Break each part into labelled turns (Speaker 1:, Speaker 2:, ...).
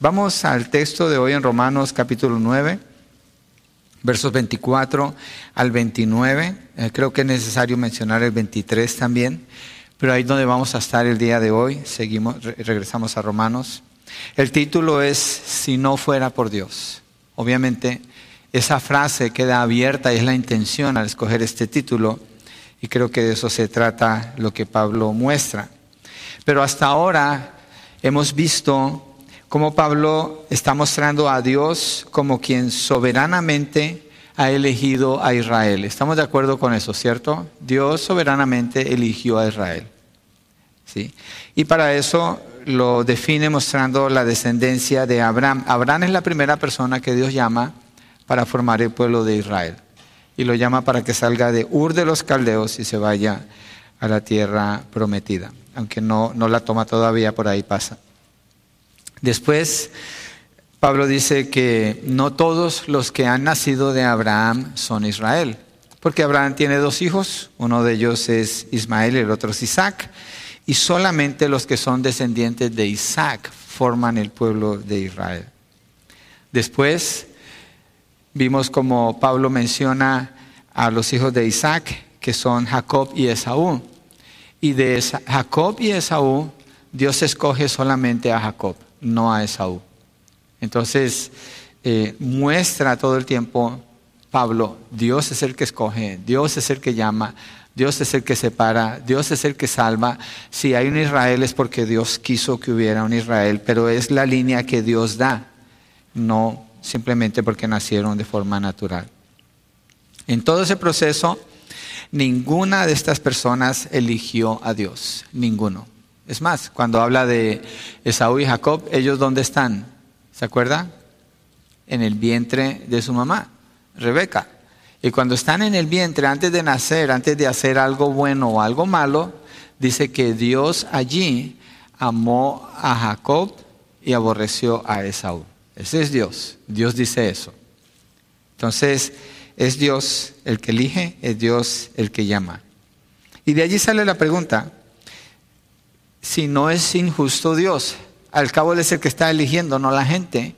Speaker 1: Vamos al texto de hoy en Romanos capítulo 9, versos 24 al 29. Eh, creo que es necesario mencionar el 23 también, pero ahí es donde vamos a estar el día de hoy. Seguimos, regresamos a Romanos. El título es Si no fuera por Dios. Obviamente esa frase queda abierta y es la intención al escoger este título y creo que de eso se trata lo que Pablo muestra. Pero hasta ahora hemos visto cómo Pablo está mostrando a Dios como quien soberanamente ha elegido a Israel. Estamos de acuerdo con eso, ¿cierto? Dios soberanamente eligió a Israel. ¿sí? Y para eso lo define mostrando la descendencia de Abraham. Abraham es la primera persona que Dios llama para formar el pueblo de Israel. Y lo llama para que salga de Ur de los Caldeos y se vaya a la tierra prometida. Aunque no, no la toma todavía, por ahí pasa. Después, Pablo dice que no todos los que han nacido de Abraham son Israel. Porque Abraham tiene dos hijos, uno de ellos es Ismael y el otro es Isaac. Y solamente los que son descendientes de Isaac forman el pueblo de Israel. Después, Vimos como Pablo menciona a los hijos de Isaac, que son Jacob y Esaú. Y de Jacob y Esaú, Dios escoge solamente a Jacob, no a Esaú. Entonces, eh, muestra todo el tiempo Pablo, Dios es el que escoge, Dios es el que llama, Dios es el que separa, Dios es el que salva. Si hay un Israel es porque Dios quiso que hubiera un Israel, pero es la línea que Dios da, no simplemente porque nacieron de forma natural. En todo ese proceso, ninguna de estas personas eligió a Dios, ninguno. Es más, cuando habla de Esaú y Jacob, ellos dónde están? ¿Se acuerda? En el vientre de su mamá, Rebeca. Y cuando están en el vientre, antes de nacer, antes de hacer algo bueno o algo malo, dice que Dios allí amó a Jacob y aborreció a Esaú. Ese es Dios. Dios dice eso. Entonces, es Dios el que elige, es Dios el que llama. Y de allí sale la pregunta, si no es injusto Dios, al cabo Él es el que está eligiendo, no la gente,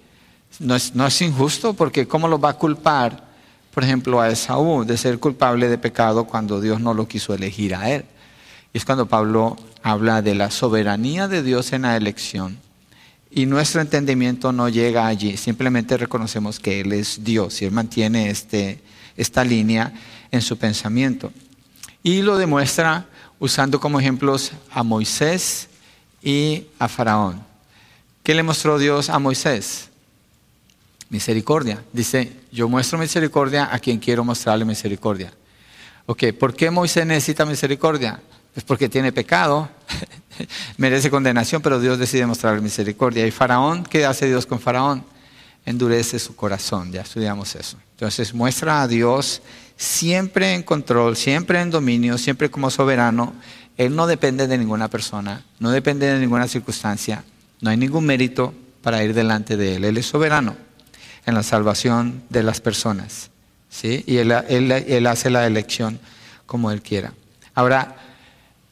Speaker 1: no es, no es injusto porque ¿cómo lo va a culpar, por ejemplo, a Esaú de ser culpable de pecado cuando Dios no lo quiso elegir a él? Y es cuando Pablo habla de la soberanía de Dios en la elección y nuestro entendimiento no llega allí, simplemente reconocemos que Él es Dios y Él mantiene este, esta línea en su pensamiento. Y lo demuestra usando como ejemplos a Moisés y a Faraón. ¿Qué le mostró Dios a Moisés? Misericordia. Dice, yo muestro misericordia a quien quiero mostrarle misericordia. Ok, ¿por qué Moisés necesita misericordia? Pues porque tiene pecado, merece condenación, pero Dios decide mostrarle misericordia. ¿Y Faraón? ¿Qué hace Dios con Faraón? Endurece su corazón, ya estudiamos eso. Entonces muestra a Dios siempre en control, siempre en dominio, siempre como soberano. Él no depende de ninguna persona, no depende de ninguna circunstancia, no hay ningún mérito para ir delante de Él. Él es soberano en la salvación de las personas. ¿sí? Y él, él hace la elección como Él quiera. Ahora,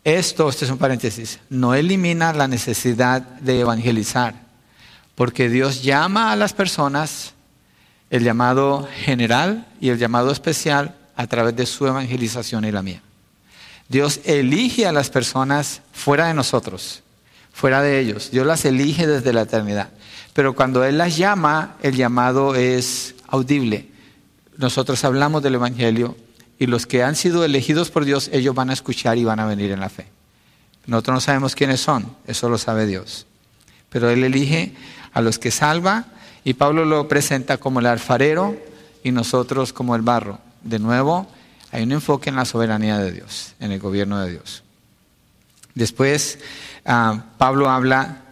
Speaker 1: esto, este es un paréntesis, no elimina la necesidad de evangelizar, porque Dios llama a las personas el llamado general y el llamado especial a través de su evangelización y la mía. Dios elige a las personas fuera de nosotros, fuera de ellos. Dios las elige desde la eternidad. Pero cuando Él las llama, el llamado es audible. Nosotros hablamos del Evangelio y los que han sido elegidos por Dios, ellos van a escuchar y van a venir en la fe. Nosotros no sabemos quiénes son, eso lo sabe Dios. Pero Él elige a los que salva y Pablo lo presenta como el alfarero y nosotros como el barro. De nuevo, hay un enfoque en la soberanía de Dios, en el gobierno de Dios. Después, ah, Pablo habla,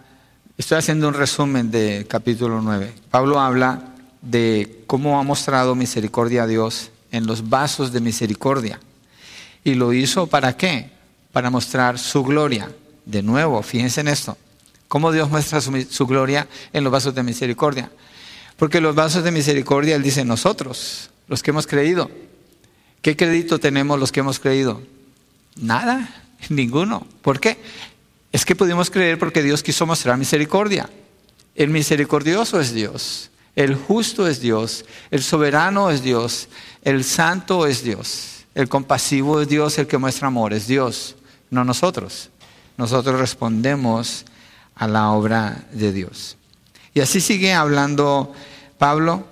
Speaker 1: estoy haciendo un resumen del capítulo 9, Pablo habla de cómo ha mostrado misericordia a Dios en los vasos de misericordia. ¿Y lo hizo para qué? Para mostrar su gloria. De nuevo, fíjense en esto. ¿Cómo Dios muestra su, gloria en los vasos de misericordia? Porque los vasos de misericordia, Él dice nosotros, los que hemos creído. ¿Qué crédito tenemos los que hemos creído? Nada, ninguno. ¿Por qué? Es que pudimos creer porque Dios quiso mostrar misericordia. El misericordioso es Dios, el justo es Dios, el soberano es Dios, el santo es Dios, el compasivo es Dios, el que muestra amor es Dios, no nosotros. Nosotros respondemos a la obra de Dios. Y así sigue hablando Pablo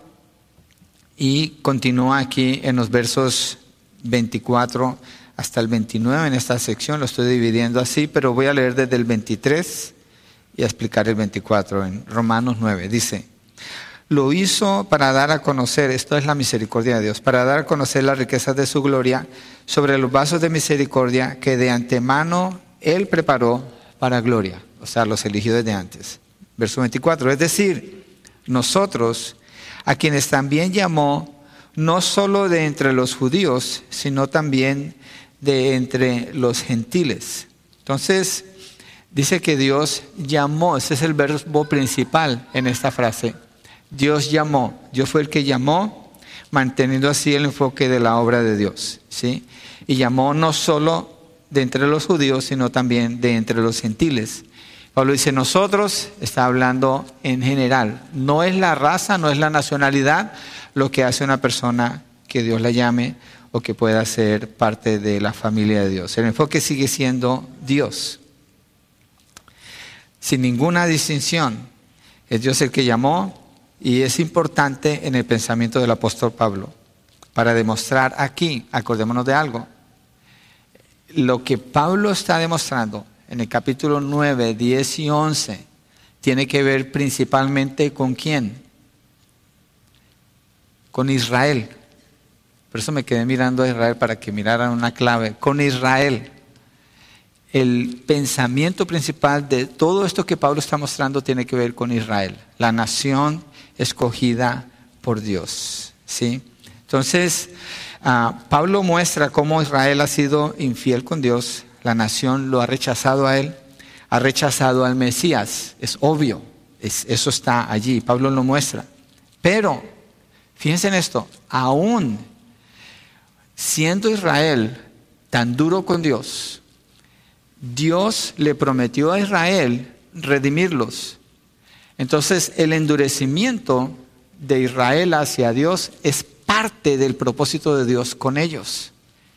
Speaker 1: y continúa aquí en los versos 24 hasta el 29 en esta sección, lo estoy dividiendo así, pero voy a leer desde el 23 y a explicar el 24 en Romanos 9. Dice, lo hizo para dar a conocer, esto es la misericordia de Dios, para dar a conocer las riquezas de su gloria sobre los vasos de misericordia que de antemano Él preparó para gloria, o sea, los eligió desde antes. Verso 24, es decir, nosotros, a quienes también llamó, no solo de entre los judíos, sino también de entre los gentiles. Entonces, dice que Dios llamó, ese es el verbo principal en esta frase. Dios llamó, Dios fue el que llamó, manteniendo así el enfoque de la obra de Dios, ¿sí? Y llamó no solo de entre los judíos, sino también de entre los gentiles. Pablo dice, nosotros, está hablando en general, no es la raza, no es la nacionalidad lo que hace una persona que Dios la llame o que pueda ser parte de la familia de Dios. El enfoque sigue siendo Dios, sin ninguna distinción. Es Dios el que llamó y es importante en el pensamiento del apóstol Pablo para demostrar aquí, acordémonos de algo, lo que Pablo está demostrando en el capítulo 9, 10 y 11 tiene que ver principalmente con quién? Con Israel. Por eso me quedé mirando a Israel para que miraran una clave. Con Israel. El pensamiento principal de todo esto que Pablo está mostrando tiene que ver con Israel, la nación escogida por Dios. ¿sí? Entonces, ah, Pablo muestra cómo Israel ha sido infiel con Dios, la nación lo ha rechazado a él, ha rechazado al Mesías, es obvio, eso está allí, Pablo lo muestra. Pero, fíjense en esto, aún siendo Israel tan duro con Dios, Dios le prometió a Israel redimirlos. Entonces el endurecimiento de Israel hacia Dios es parte del propósito de Dios con ellos.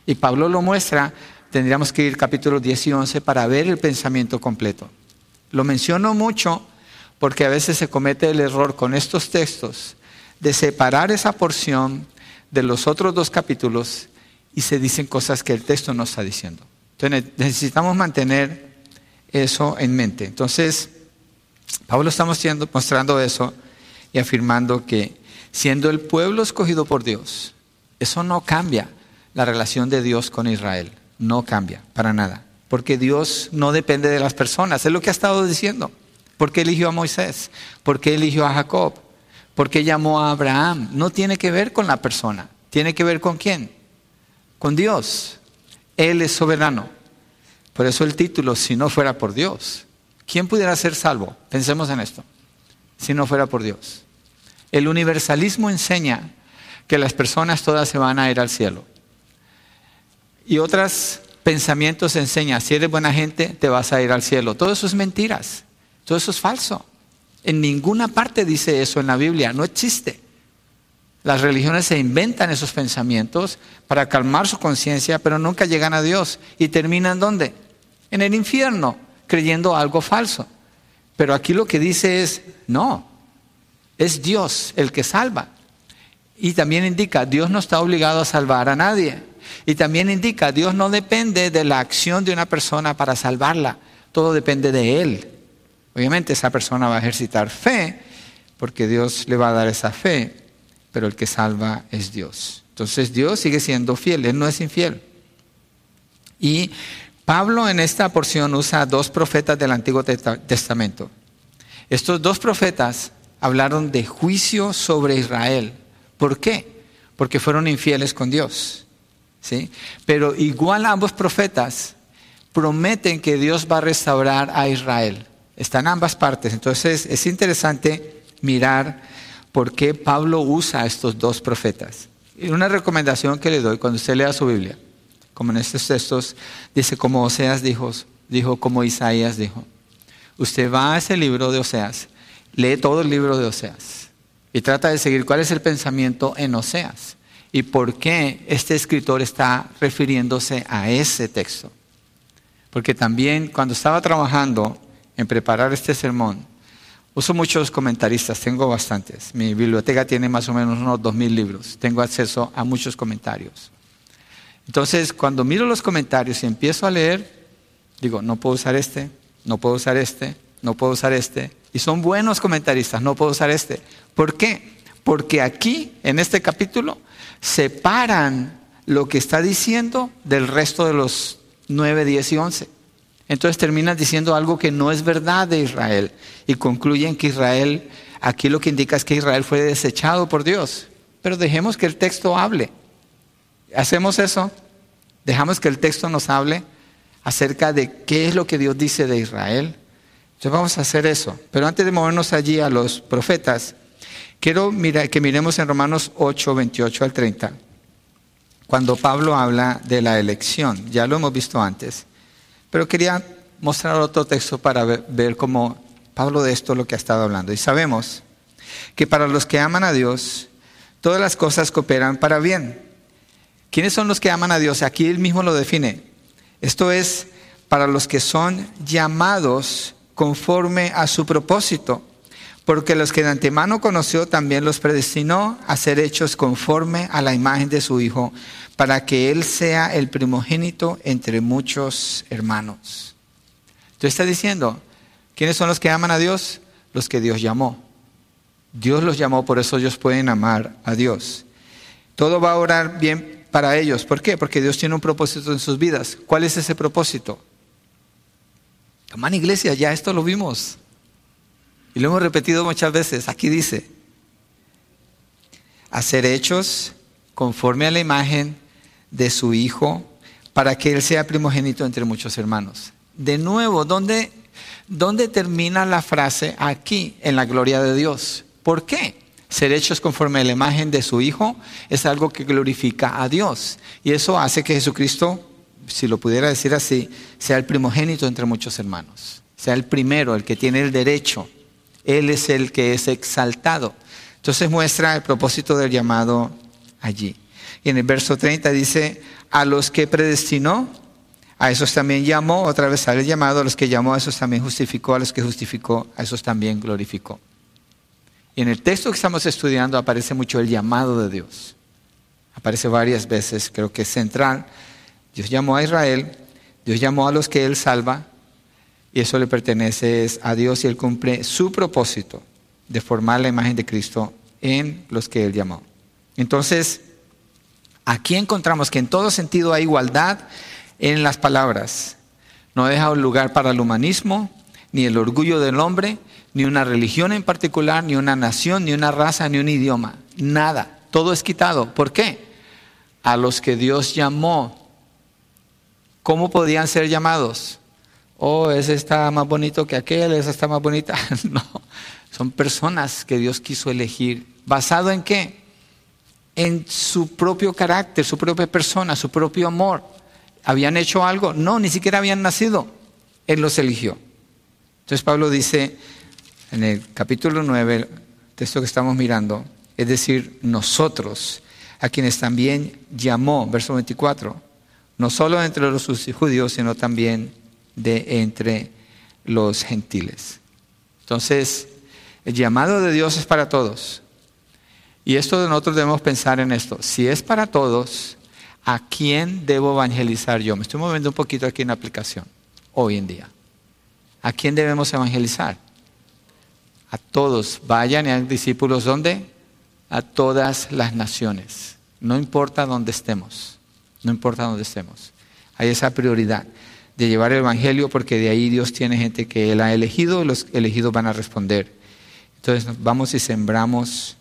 Speaker 1: Y Pablo lo muestra, tendríamos que ir capítulo 10 y 11 para ver el pensamiento completo. Lo menciono mucho porque a veces se comete el error con estos textos de separar esa porción de los otros dos capítulos y se dicen cosas que el texto no está diciendo. Entonces necesitamos mantener eso en mente. Entonces, Pablo está mostrando eso y afirmando que siendo el pueblo escogido por Dios, eso no cambia la relación de Dios con Israel. No cambia para nada. Porque Dios no depende de las personas. Es lo que ha estado diciendo. ¿Por qué eligió a Moisés? ¿Por qué eligió a Jacob? ¿Por qué llamó a Abraham? No tiene que ver con la persona. ¿Tiene que ver con quién? Con Dios. Él es soberano. Por eso el título, si no fuera por Dios. ¿Quién pudiera ser salvo? Pensemos en esto. Si no fuera por Dios. El universalismo enseña que las personas todas se van a ir al cielo. Y otros pensamientos enseñan, si eres buena gente, te vas a ir al cielo. Todo eso es mentiras. Todo eso es falso. En ninguna parte dice eso en la Biblia, no existe. Las religiones se inventan esos pensamientos para calmar su conciencia, pero nunca llegan a Dios y terminan ¿dónde? En el infierno, creyendo algo falso. Pero aquí lo que dice es, no, es Dios el que salva. Y también indica, Dios no está obligado a salvar a nadie. Y también indica, Dios no depende de la acción de una persona para salvarla, todo depende de Él. Obviamente esa persona va a ejercitar fe, porque Dios le va a dar esa fe, pero el que salva es Dios. Entonces Dios sigue siendo fiel, Él no es infiel. Y Pablo en esta porción usa dos profetas del Antiguo Testamento. Estos dos profetas hablaron de juicio sobre Israel. ¿Por qué? Porque fueron infieles con Dios. ¿Sí? Pero igual ambos profetas prometen que Dios va a restaurar a Israel. Están ambas partes. Entonces es interesante mirar por qué Pablo usa a estos dos profetas. Y una recomendación que le doy cuando usted lea su Biblia, como en estos textos, dice como Oseas dijo, dijo como Isaías dijo. Usted va a ese libro de Oseas, lee todo el libro de Oseas y trata de seguir cuál es el pensamiento en Oseas y por qué este escritor está refiriéndose a ese texto. Porque también cuando estaba trabajando en preparar este sermón, uso muchos comentaristas, tengo bastantes. Mi biblioteca tiene más o menos unos dos mil libros, tengo acceso a muchos comentarios. Entonces, cuando miro los comentarios y empiezo a leer, digo, no puedo usar este, no puedo usar este, no puedo usar este. Y son buenos comentaristas, no puedo usar este. ¿Por qué? Porque aquí, en este capítulo, separan lo que está diciendo del resto de los 9, 10 y 11. Entonces terminan diciendo algo que no es verdad de Israel y concluyen que Israel, aquí lo que indica es que Israel fue desechado por Dios. Pero dejemos que el texto hable. ¿Hacemos eso? Dejamos que el texto nos hable acerca de qué es lo que Dios dice de Israel. Entonces vamos a hacer eso. Pero antes de movernos allí a los profetas, quiero que miremos en Romanos 8, 28 al 30, cuando Pablo habla de la elección. Ya lo hemos visto antes. Pero quería mostrar otro texto para ver, cómo Pablo de esto lo que ha estado hablando. Y sabemos que para los que aman a Dios, todas las cosas cooperan para bien ¿Quiénes son los que aman a Dios? Aquí él mismo lo define. Esto es para los que son llamados conforme a su propósito, porque los que de antemano conoció también los predestinó a ser hechos conforme a la imagen de su Hijo, para que Él sea el primogénito entre muchos hermanos. Entonces está diciendo, ¿quiénes son los que aman a Dios? Los que Dios llamó. Dios los llamó, por eso ellos pueden amar a Dios. Todo va a orar bien para ellos. ¿Por qué? Porque Dios tiene un propósito en sus vidas. ¿Cuál es ese propósito? Amán iglesia, ya esto lo vimos. Y lo hemos repetido muchas veces. Aquí dice, hacer hechos conforme a la imagen de su Hijo para que Él sea primogénito entre muchos hermanos. De nuevo, ¿dónde, ¿dónde termina la frase aquí en la gloria de Dios? ¿Por qué? ser hechos conforme a la imagen de su Hijo es algo que glorifica a Dios. Y eso hace que Jesucristo, si lo pudiera decir así, sea el primogénito entre muchos hermanos. Sea el primero, el que tiene el derecho. Él es el que es exaltado. Entonces muestra el propósito del llamado allí. Y en el verso 30 dice, a los que predestinó, a esos también llamó, otra vez sale el llamado, a los que llamó, a esos también justificó, a los que justificó, a esos también glorificó. Y en el texto que estamos estudiando aparece mucho el llamado de Dios. Aparece varias veces, creo que es central. Dios llamó a Israel, Dios llamó a los que Él salva, y eso le pertenece a Dios y Él cumple su propósito de formar la imagen de Cristo en los que Él llamó. Entonces, aquí encontramos que en todo sentido hay igualdad en las palabras. No deja un lugar para el humanismo, ni el orgullo del hombre, ni una religión en particular, ni una nación, ni una raza, ni un idioma. Nada. Todo es quitado. ¿Por qué? A los que Dios llamó. ¿Cómo podían ser llamados? Oh, ese está más bonito que aquel, esa está más bonita. no, son personas que Dios quiso elegir. ¿Basado en qué? En su propio carácter, su propia persona, su propio amor. ¿Habían hecho algo? No, ni siquiera habían nacido. Él los eligió. Entonces Pablo dice, en el capítulo 9, el texto que estamos mirando, es decir, nosotros, a quienes también llamó, verso 24, no solo entre los judíos, sino también de entre los gentiles. Entonces, el llamado de Dios es para todos. Y esto nosotros debemos pensar en esto. Si es para todos, ¿a quién debo evangelizar yo? Me estoy moviendo un poquito aquí en la aplicación, hoy en día. ¿A quién debemos evangelizar? a todos, vayan y hagan discípulos, ¿dónde? A todas las naciones. No importa dónde estemos, no importa dónde estemos. Hay esa prioridad de llevar el Evangelio porque de ahí Dios tiene gente que Él ha elegido y los elegidos van a responder. Entonces vamos y sembramos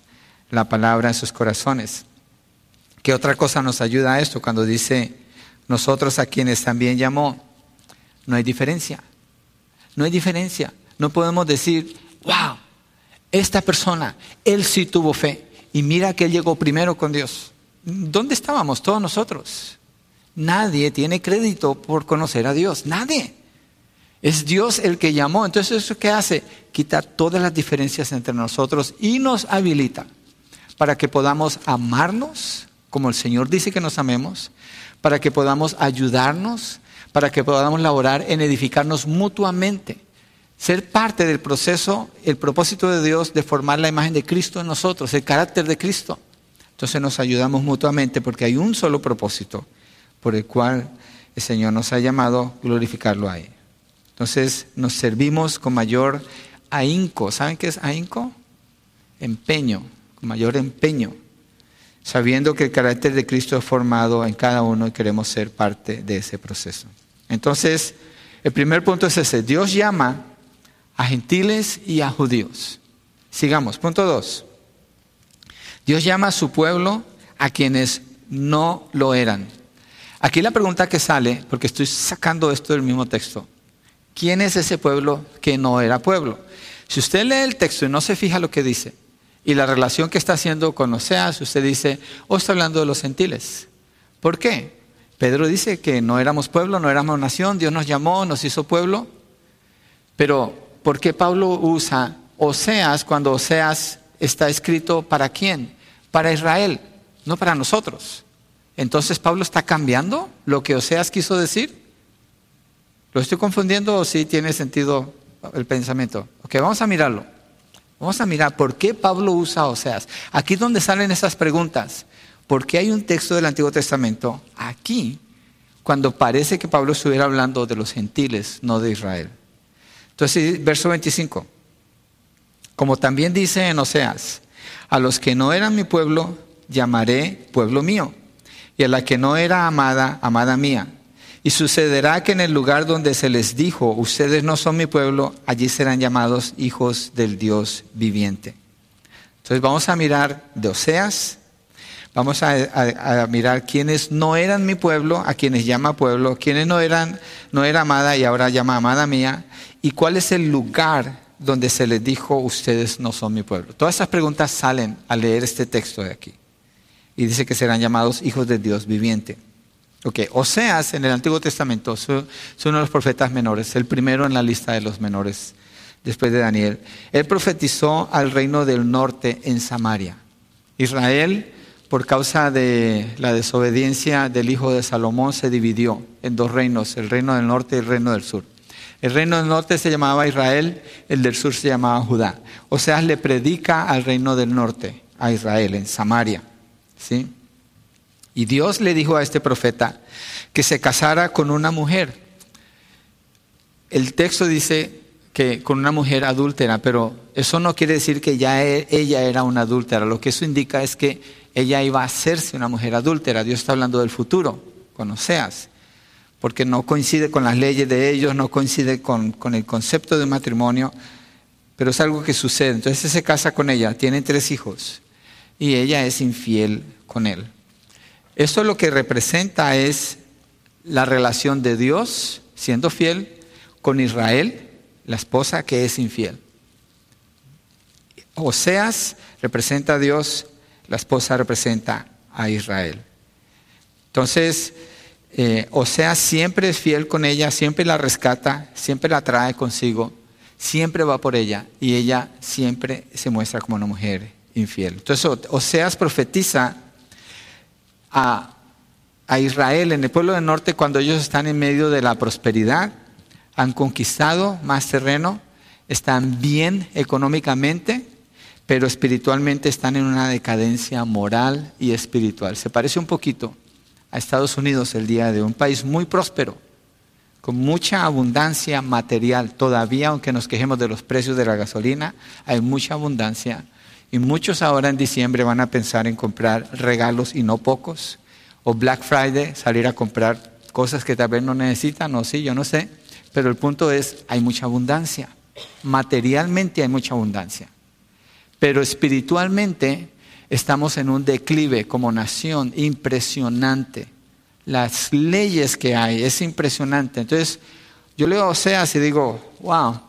Speaker 1: la palabra en sus corazones. ¿Qué otra cosa nos ayuda a esto cuando dice nosotros a quienes también llamó? No hay diferencia. No hay diferencia. No podemos decir, wow, esta persona, él sí tuvo fe. Y mira que él llegó primero con Dios. ¿Dónde estábamos todos nosotros? Nadie tiene crédito por conocer a Dios, nadie. Es Dios el que llamó. Entonces, ¿eso qué hace? Quita todas las diferencias entre nosotros y nos habilita para que podamos amarnos como el Señor dice que nos amemos, para que podamos ayudarnos, para que podamos laborar en edificarnos mutuamente. Ser parte del proceso, el propósito de Dios de formar la imagen de Cristo en nosotros, el carácter de Cristo. Entonces nos ayudamos mutuamente porque hay un solo propósito por el cual el Señor nos ha llamado glorificarlo a. Entonces nos servimos con mayor ahínco. ¿Saben qué es ahínco? Empeño, con mayor empeño, sabiendo que el carácter de Cristo es formado en cada uno y queremos ser parte de ese proceso. Entonces, el primer punto es ese. Dios llama a gentiles y a judíos. Sigamos. Punto dos. Dios llama a su pueblo a quienes no lo eran. Aquí la pregunta que sale, porque estoy sacando esto del mismo texto, ¿quién es ese pueblo que no era pueblo? Si usted lee el texto y no se fija lo que dice, y la relación que está haciendo con Oseas, usted dice, o oh, está hablando de los gentiles. ¿Por qué? Pedro dice que no éramos pueblo, no éramos nación, Dios nos llamó, nos hizo pueblo. Pero, ¿por qué Pablo usa Oseas cuando Oseas está escrito para quién? Para Israel, no para nosotros. Entonces Pablo está cambiando lo que Oseas quiso decir. ¿Lo estoy confundiendo o sí tiene sentido el pensamiento? Ok, vamos a mirarlo. Vamos a mirar por qué Pablo usa Oseas. Aquí es donde salen esas preguntas. ¿Por qué hay un texto del Antiguo Testamento aquí cuando parece que Pablo estuviera hablando de los gentiles, no de Israel? Entonces, verso 25. Como también dice en Oseas, a los que no eran mi pueblo, llamaré pueblo mío y a la que no era amada, amada mía. Y sucederá que en el lugar donde se les dijo, ustedes no son mi pueblo, allí serán llamados hijos del Dios viviente. Entonces vamos a mirar de Oseas, vamos a, mirar quienes no eran mi pueblo, a quienes llama pueblo, quienes no eran, no era amada y ahora llama amada mía, y cuál es el lugar donde se les dijo, ustedes no son mi pueblo. Todas esas preguntas salen al leer este texto de aquí y dice que serán llamados hijos de Dios viviente. Ok, Oseas en el Antiguo Testamento es uno de los profetas menores, el primero en la lista de los menores después de Daniel. Él profetizó al reino del norte en Samaria. Israel, por causa de la desobediencia del hijo de Salomón, se dividió en dos reinos, el reino del norte y el reino del sur. El reino del norte se llamaba Israel, el del sur se llamaba Judá. Oseas le predica al reino del norte, a Israel, en Samaria. ¿Sí? Y Dios le dijo a este profeta que se casara con una mujer. El texto dice que con una mujer adúltera, pero eso no quiere decir que ya e, ella era una adúltera. Lo que eso indica es que ella iba a hacerse una mujer adúltera. Dios está hablando del futuro, con Oseas, porque no coincide con las leyes de ellos, no coincide con, con el concepto de matrimonio, pero es algo que sucede. Entonces se casa con ella, tienen tres hijos y ella es infiel con él. Esto lo que representa es la relación de Dios siendo fiel con Israel, la esposa que es infiel. Oseas representa a Dios, la esposa representa a Israel. Entonces, eh, Oseas siempre es fiel con ella, siempre la rescata, siempre la trae consigo, siempre va por ella y ella siempre se muestra como una mujer infiel. Entonces, Oseas profetiza a, a Israel en el pueblo del norte cuando ellos están en medio de la prosperidad, han conquistado más terreno, están bien económicamente, pero espiritualmente están en una decadencia moral y espiritual. Se parece un poquito a Estados Unidos el día de un país muy próspero, con mucha abundancia material. Todavía, aunque nos quejemos de los precios de la gasolina, hay mucha abundancia y muchos ahora en diciembre van a pensar en comprar regalos y no pocos. O Black Friday, salir a comprar cosas que tal vez no necesitan, o sí, yo no sé. Pero el punto es, hay mucha abundancia. Materialmente hay mucha abundancia. Pero espiritualmente estamos en un declive como nación impresionante. Las leyes que hay, es impresionante. Entonces, yo leo Oseas y digo, wow,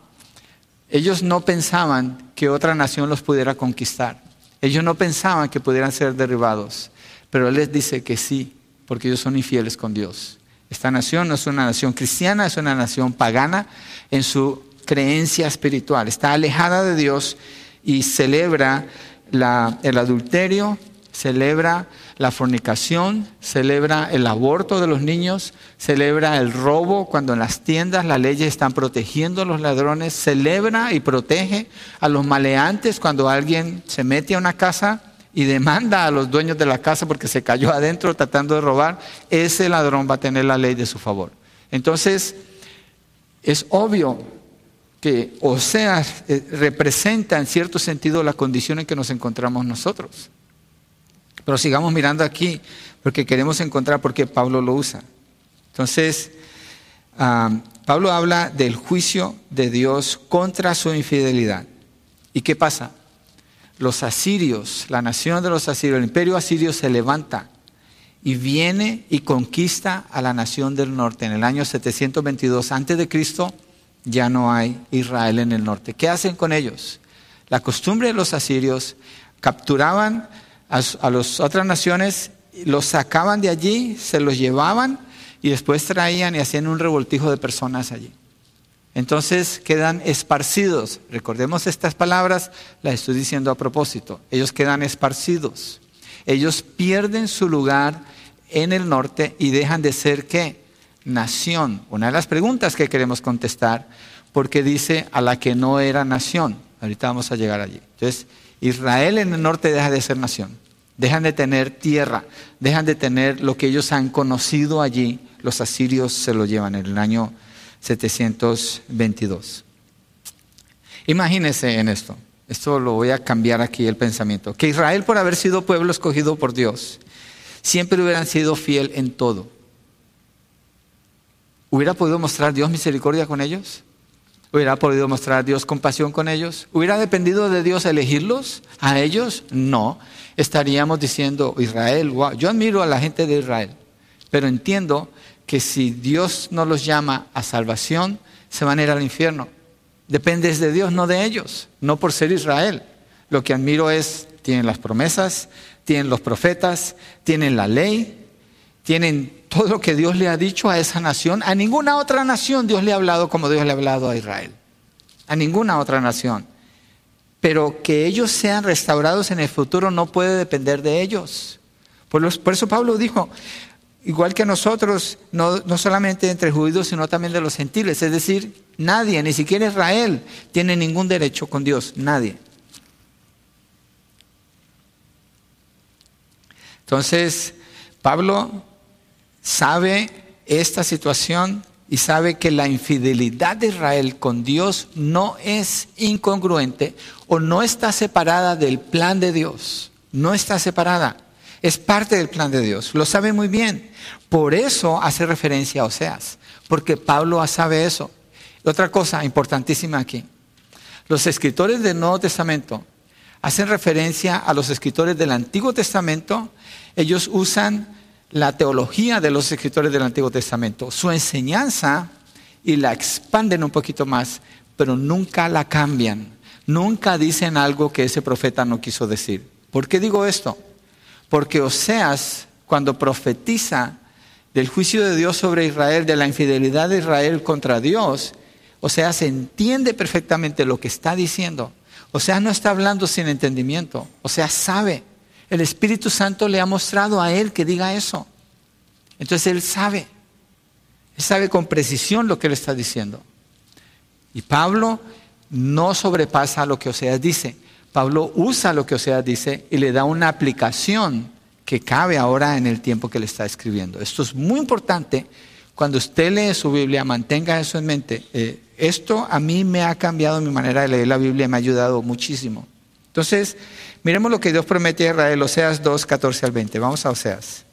Speaker 1: ellos no pensaban que otra nación los pudiera conquistar. Ellos no pensaban que pudieran ser derribados. Pero Él les dice que sí, porque ellos son infieles con Dios. Esta nación no es una nación cristiana, es una nación pagana en su creencia espiritual. Está alejada de Dios y celebra el adulterio, celebra la fornicación, celebra el aborto de los niños, celebra el robo cuando en las tiendas las leyes están protegiendo a los ladrones, celebra y protege a los maleantes cuando alguien se mete a una casa y demanda a los dueños de la casa porque se cayó adentro tratando de robar, ese ladrón va a tener la ley de su favor. Entonces, es obvio que Oseas eh, representa en cierto sentido la condición en que nos encontramos nosotros. Pero sigamos mirando aquí porque queremos encontrar por qué Pablo lo usa. Entonces, Pablo habla del juicio de Dios contra su infidelidad. ¿Y qué pasa? Los asirios, la nación de los asirios, el imperio asirio se levanta y viene y conquista a la nación del norte. En el año 722 antes de Cristo ya no hay Israel en el norte. ¿Qué hacen con ellos? La costumbre de los asirios capturaban a, las otras naciones, los sacaban de allí, se los llevaban y después traían y hacían un revoltijo de personas allí. Entonces quedan esparcidos. Recordemos estas palabras, las estoy diciendo a propósito. Ellos quedan esparcidos. Ellos pierden su lugar en el norte y dejan de ser qué? Nación. Una de las preguntas que queremos contestar, porque dice a la que no era nación. Ahorita vamos a llegar allí. Entonces, Israel en el norte deja de ser nación, dejan de tener tierra, dejan de tener lo que ellos han conocido allí, los asirios se lo llevan en el año 722. Imagínense en esto, esto lo voy a cambiar aquí el pensamiento, que Israel por haber sido pueblo escogido por Dios, siempre hubieran sido fiel en todo. ¿Hubiera podido mostrar Dios misericordia con ellos? ¿Hubiera podido mostrar Dios compasión con ellos? ¿Hubiera dependido de Dios elegirlos a ellos? No. Estaríamos diciendo, Israel, wow, yo admiro a la gente de Israel, pero entiendo que si Dios no los llama a salvación, se van a ir al infierno. Depende de Dios, no de ellos, no por ser Israel. Lo que admiro es, tienen las promesas, tienen los profetas, tienen la ley, tienen todo lo que Dios le ha dicho a esa nación. A ninguna otra nación Dios le ha hablado como Dios le ha hablado a Israel. A ninguna otra nación. Pero que ellos sean restaurados en el futuro no puede depender de ellos. Por, eso Pablo dijo, igual que nosotros, no, no solamente entre judíos, sino también de los gentiles. Es decir, nadie, ni siquiera Israel, tiene ningún derecho con Dios. Nadie. Entonces, Pablo sabe esta situación y sabe que la infidelidad de Israel con Dios no es incongruente o no está separada del plan de Dios. No está separada. Es parte del plan de Dios. Lo sabe muy bien. Por eso hace referencia a Oseas. Porque Pablo sabe eso. Otra cosa importantísima aquí. Los escritores del Nuevo Testamento hacen referencia a los escritores del Antiguo Testamento. Ellos usan la teología de los escritores del Antiguo Testamento, su enseñanza y la expanden un poquito más, pero nunca la cambian, nunca dicen algo que ese profeta no quiso decir. ¿Por qué digo esto? Porque Oseas, cuando profetiza del juicio de Dios sobre Israel, de la infidelidad de Israel contra Dios, Oseas entiende perfectamente lo que está diciendo. Oseas no está hablando sin entendimiento, Oseas sabe el Espíritu Santo le ha mostrado a él que diga eso. Entonces él sabe, él sabe con precisión lo que él está diciendo. Y Pablo no sobrepasa lo que Oseas dice. Pablo usa lo que Oseas dice y le da una aplicación que cabe ahora en el tiempo que le está escribiendo. Esto es muy importante. Cuando usted lee su Biblia, mantenga eso en mente. Eh, esto a mí me ha cambiado mi manera de leer la Biblia, me ha ayudado muchísimo. Entonces, Miremos lo que Dios promete a Israel, Oseas 2, 14 al 20. Vamos a Oseas.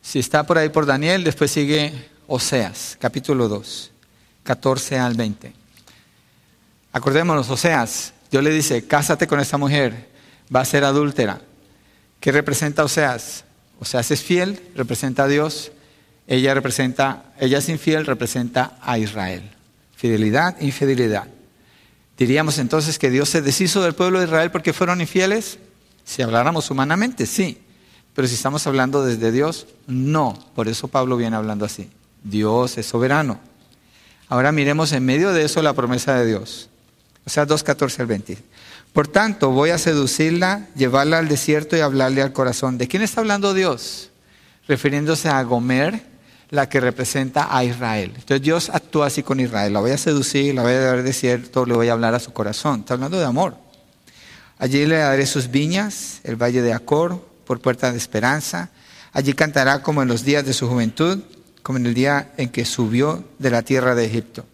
Speaker 1: Si está por ahí por Daniel, después sigue Oseas, capítulo 2, 14 al 20. Acordémonos, Oseas, Dios le dice, cásate con esta mujer, va a ser adúltera. ¿Qué representa Oseas? Oseas es fiel, representa a Dios. Ella representa, ella es infiel, representa a Israel. Fidelidad, infidelidad. ¿Diríamos entonces que Dios se deshizo del pueblo de Israel porque fueron infieles? Si habláramos humanamente, sí. Pero si estamos hablando desde Dios, no. Por eso Pablo viene hablando así. Dios es soberano. Ahora miremos en medio de eso la promesa de Dios. O sea, 2.14 al 20. Por tanto, voy a seducirla, llevarla al desierto y hablarle al corazón. ¿De quién está hablando Dios? Refiriéndose a Gomer, la que representa a Israel. Entonces Dios actúa así con Israel. La voy a seducir, la voy a al desierto, le voy a hablar a su corazón. Está hablando de amor. Allí le daré sus viñas, el valle de Acor, por puerta de esperanza. Allí cantará como en los días de su juventud, como en el día en que subió de la tierra de Egipto.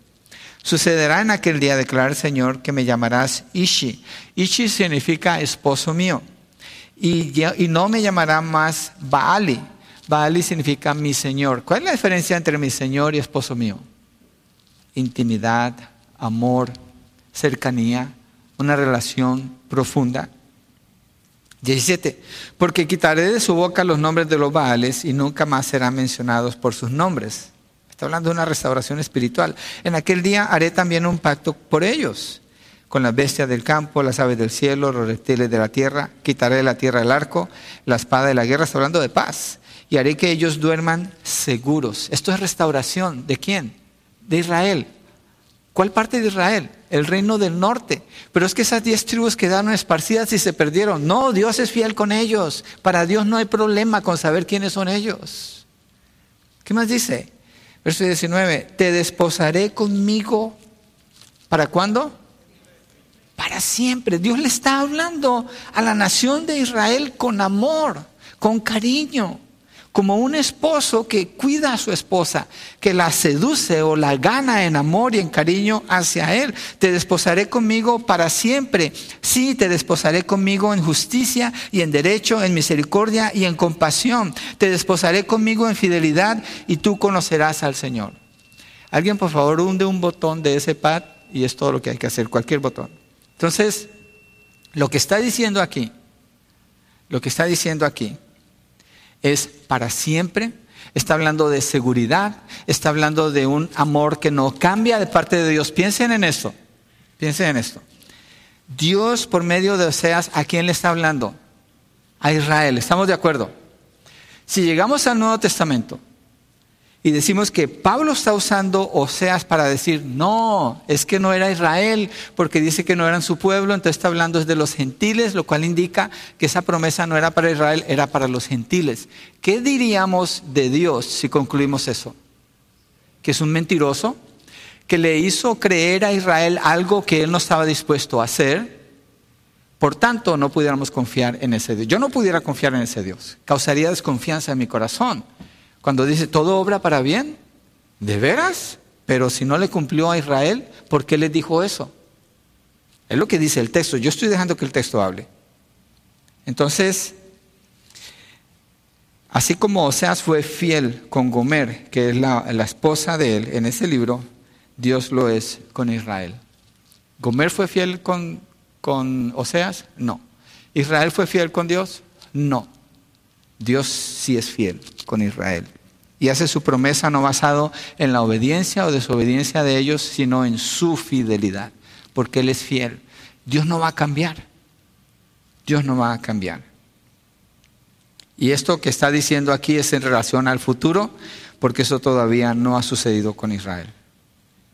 Speaker 1: Sucederá en aquel día, declara el Señor, que me llamarás Ishi. Ishi significa esposo mío. Y, y no me llamará más Baali. Baali significa mi Señor. ¿Cuál es la diferencia entre mi Señor y esposo mío? Intimidad, amor, cercanía, una relación profunda. 17. Porque quitaré de su boca los nombres de los Baales y nunca más serán mencionados por sus nombres. Está hablando de una restauración espiritual. En aquel día haré también un pacto por ellos, con las bestias del campo, las aves del cielo, los reptiles de la tierra. Quitaré de la tierra el arco, la espada de la guerra. Está hablando de paz. Y haré que ellos duerman seguros. Esto es restauración. ¿De quién? De Israel. ¿Cuál parte de Israel? El reino del norte. Pero es que esas diez tribus quedaron esparcidas y se perdieron. No, Dios es fiel con ellos. Para Dios no hay problema con saber quiénes son ellos. ¿Qué más dice? Verso 19, te desposaré conmigo. ¿Para cuándo? Para siempre. Dios le está hablando a la nación de Israel con amor, con cariño como un esposo que cuida a su esposa, que la seduce o la gana en amor y en cariño hacia él. Te desposaré conmigo para siempre. Sí, te desposaré conmigo en justicia y en derecho, en misericordia y en compasión. Te desposaré conmigo en fidelidad y tú conocerás al Señor. Alguien, por favor, hunde un botón de ese pad y es todo lo que hay que hacer, cualquier botón. Entonces, lo que está diciendo aquí, lo que está diciendo aquí, es para siempre. Está hablando de seguridad, está hablando de un amor que no cambia de parte de Dios. Piensen en esto, piensen en esto. Dios por medio de Oseas, ¿a quién le está hablando? A Israel, ¿estamos de acuerdo? Si llegamos al Nuevo Testamento, y decimos que Pablo está usando Oseas para decir, no, es que no era Israel, porque dice que no eran su pueblo, entonces está hablando de los gentiles, lo cual indica que esa promesa no era para Israel, era para los gentiles. ¿Qué diríamos de Dios si concluimos eso? ¿Que es un mentiroso? ¿Que le hizo creer a Israel algo que él no estaba dispuesto a hacer? Por tanto, no pudiéramos confiar en ese Dios. Yo no pudiera confiar en ese Dios. Causaría desconfianza en mi corazón. Cuando dice, todo obra para bien, ¿de veras? Pero si no le cumplió a Israel, ¿por qué le dijo eso? Es lo que dice el texto. Yo estoy dejando que el texto hable. Entonces, así como Oseas fue fiel con Gomer, que es la, la, esposa de él en ese libro, Dios lo es con Israel. ¿Gomer fue fiel con, con Oseas? No. ¿Israel fue fiel con Dios? No. Dios sí es fiel con Israel. Y hace su promesa no basado en la obediencia o desobediencia de ellos, sino en su fidelidad, porque Él es fiel. Dios no va a cambiar. Dios no va a cambiar. Y esto que está diciendo aquí es en relación al futuro, porque eso todavía no ha sucedido con Israel.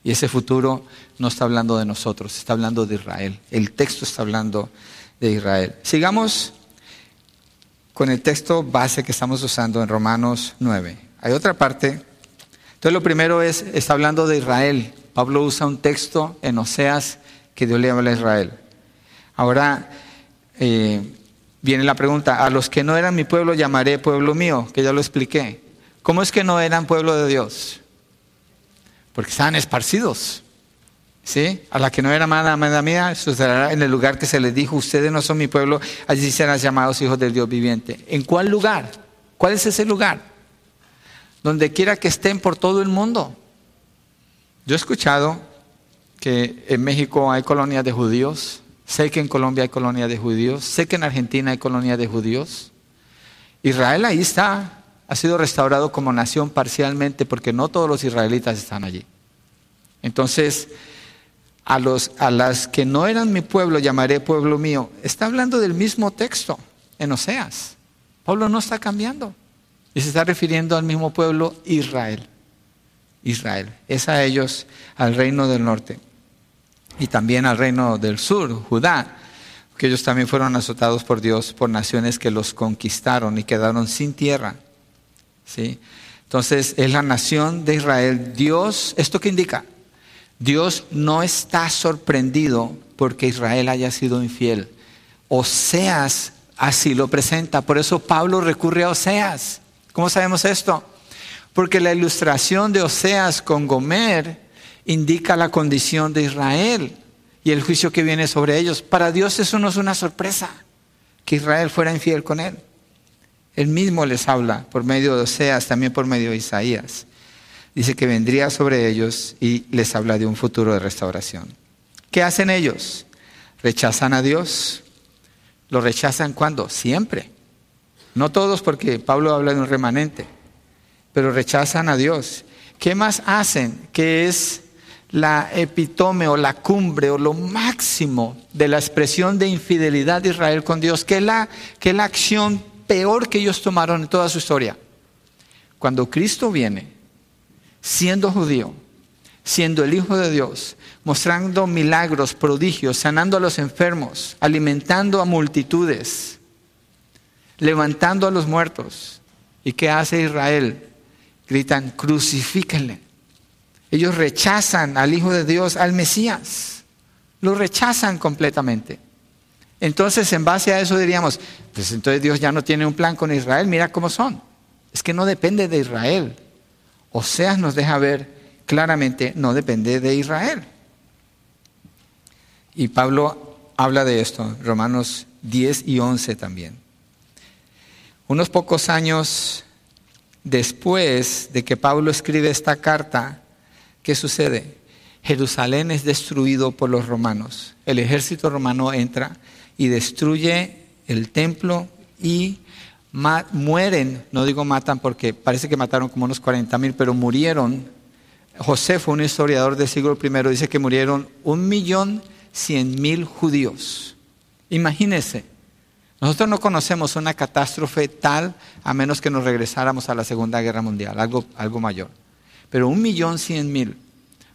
Speaker 1: Y ese futuro no está hablando de nosotros, está hablando de Israel. El texto está hablando de Israel. Sigamos con el texto base que estamos usando en Romanos 9. Hay otra parte. Entonces lo primero es, está hablando de Israel. Pablo usa un texto en Oseas que Dios le habla a Israel. Ahora eh, viene la pregunta, a los que no eran mi pueblo llamaré pueblo mío, que ya lo expliqué. ¿Cómo es que no eran pueblo de Dios? Porque estaban esparcidos. ¿Sí? A la que no era amada, amada mía, sucederá en el lugar que se les dijo, ustedes no son mi pueblo, allí serán llamados hijos del Dios viviente. ¿En cuál lugar? ¿Cuál es ese lugar? Donde quiera que estén por todo el mundo. Yo he escuchado que en México hay colonias de judíos, sé que en Colombia hay colonias de judíos, sé que en Argentina hay colonias de judíos. Israel ahí está, ha sido restaurado como nación parcialmente porque no todos los israelitas están allí. Entonces, a, los, a las que no eran mi pueblo llamaré pueblo mío. Está hablando del mismo texto en Oseas. Pablo no está cambiando. Y se está refiriendo al mismo pueblo Israel. Israel. Es a ellos, al reino del norte. Y también al reino del sur, Judá, que ellos también fueron azotados por Dios por naciones que los conquistaron y quedaron sin tierra. ¿Sí? Entonces, es la nación de Israel. Dios, ¿esto qué indica? Dios no está sorprendido porque Israel haya sido infiel. Oseas así lo presenta. Por eso Pablo recurre a Oseas. ¿Cómo sabemos esto? Porque la ilustración de Oseas con Gomer indica la condición de Israel y el juicio que viene sobre ellos. Para Dios eso no es una sorpresa, que Israel fuera infiel con él. Él mismo les habla por medio de Oseas, también por medio de Isaías. Dice que vendría sobre ellos y les habla de un futuro de restauración. ¿Qué hacen ellos? Rechazan a Dios. ¿Lo rechazan cuándo? Siempre. No todos porque Pablo habla de un remanente, pero rechazan a Dios. ¿Qué más hacen? Que es la epitome o la cumbre o lo máximo de la expresión de infidelidad de Israel con Dios, que es la, que es la acción peor que ellos tomaron en toda su historia. Cuando Cristo viene, siendo judío, siendo el Hijo de Dios, mostrando milagros, prodigios, sanando a los enfermos, alimentando a multitudes, levantando a los muertos. ¿Y qué hace Israel? Gritan, crucifíquenle. Ellos rechazan al Hijo de Dios, al Mesías. Lo rechazan completamente. Entonces, en base a eso diríamos, pues entonces Dios ya no tiene un plan con Israel, mira cómo son. Es que no depende de Israel. O sea, nos deja ver claramente, no depende de Israel. Y Pablo habla de esto, Romanos 10 y 11 también. Unos pocos años después de que Pablo escribe esta carta, ¿qué sucede? Jerusalén es destruido por los romanos. El ejército romano entra y destruye el templo y mueren, no digo matan porque parece que mataron como unos 40 mil, pero murieron. José fue un historiador del siglo I, dice que murieron un millón cien mil judíos. Imagínense, nosotros no conocemos una catástrofe tal a menos que nos regresáramos a la Segunda Guerra Mundial, algo, algo mayor. Pero un millón cien mil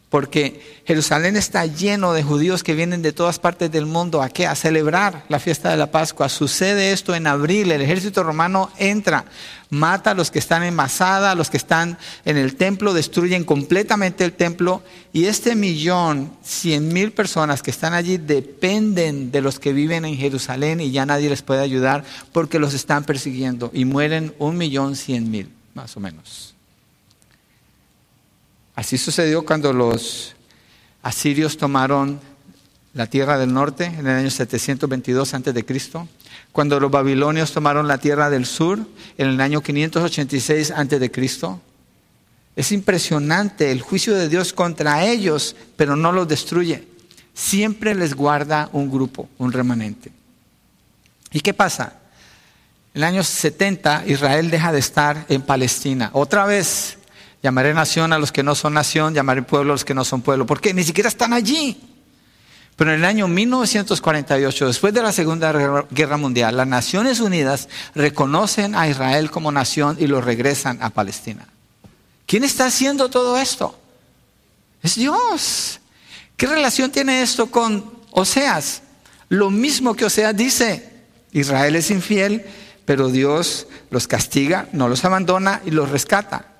Speaker 1: porque Jerusalén está lleno de judíos que vienen de todas partes del mundo a qué? A celebrar la fiesta de la Pascua. Sucede esto en abril, el ejército romano entra, mata a los que están en Masada, a los que están en el templo, destruyen completamente el templo y este millón, cien mil personas que están allí dependen de los que viven en Jerusalén y ya nadie les puede ayudar porque los están persiguiendo y mueren un millón cien mil, más o menos. Así sucedió cuando los asirios tomaron la tierra del norte en el año 722 a.C., cuando los babilonios tomaron la tierra del sur en el año 586 a.C. Es impresionante el juicio de Dios contra ellos, pero no los destruye. Siempre les guarda un grupo, un remanente. ¿Y qué pasa? En el año 70 Israel deja de estar en Palestina. Otra vez Llamaré nación a los que no son nación, llamaré pueblo a los que no son pueblo, porque ni siquiera están allí. Pero en el año 1948, después de la Segunda Guerra Mundial, las Naciones Unidas reconocen a Israel como nación y lo regresan a Palestina. ¿Quién está haciendo todo esto? Es Dios. ¿Qué relación tiene esto con Oseas? Lo mismo que Oseas dice, Israel es infiel, pero Dios los castiga, no los abandona y los rescata.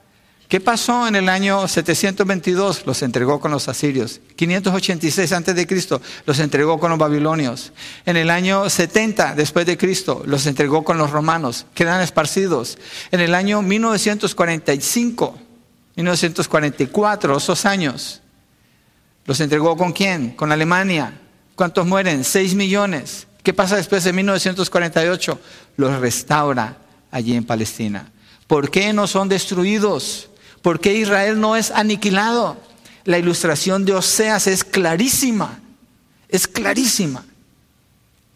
Speaker 1: ¿Qué pasó en el año 722? Los entregó con los asirios. 586 antes de Cristo los entregó con los babilonios. En el año 70 después de Cristo los entregó con los romanos. Quedan esparcidos. En el año 1945, 1944, esos años, los entregó con quién? Con Alemania. ¿Cuántos mueren? 6 millones. ¿Qué pasa después de 1948? Los restaura allí en Palestina. ¿Por qué no son destruidos? ¿Por qué Israel no es aniquilado? La ilustración de Oseas es clarísima, es clarísima.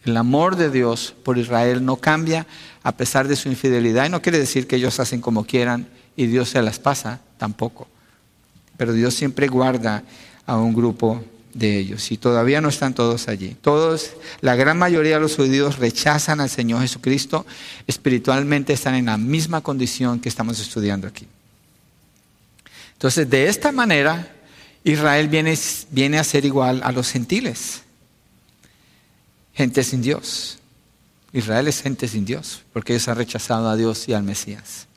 Speaker 1: El amor de Dios por Israel no cambia a pesar de su infidelidad y no quiere decir que ellos hacen como quieran y Dios se las pasa, tampoco. Pero Dios siempre guarda a un grupo de ellos y todavía no están todos allí. Todos, la gran mayoría de los judíos rechazan al Señor Jesucristo, espiritualmente están en la misma condición que estamos estudiando aquí. Entonces, de esta manera, Israel viene, viene a ser igual a los gentiles, gente sin Dios. Israel es gente sin Dios, porque ellos han rechazado a Dios y al Mesías.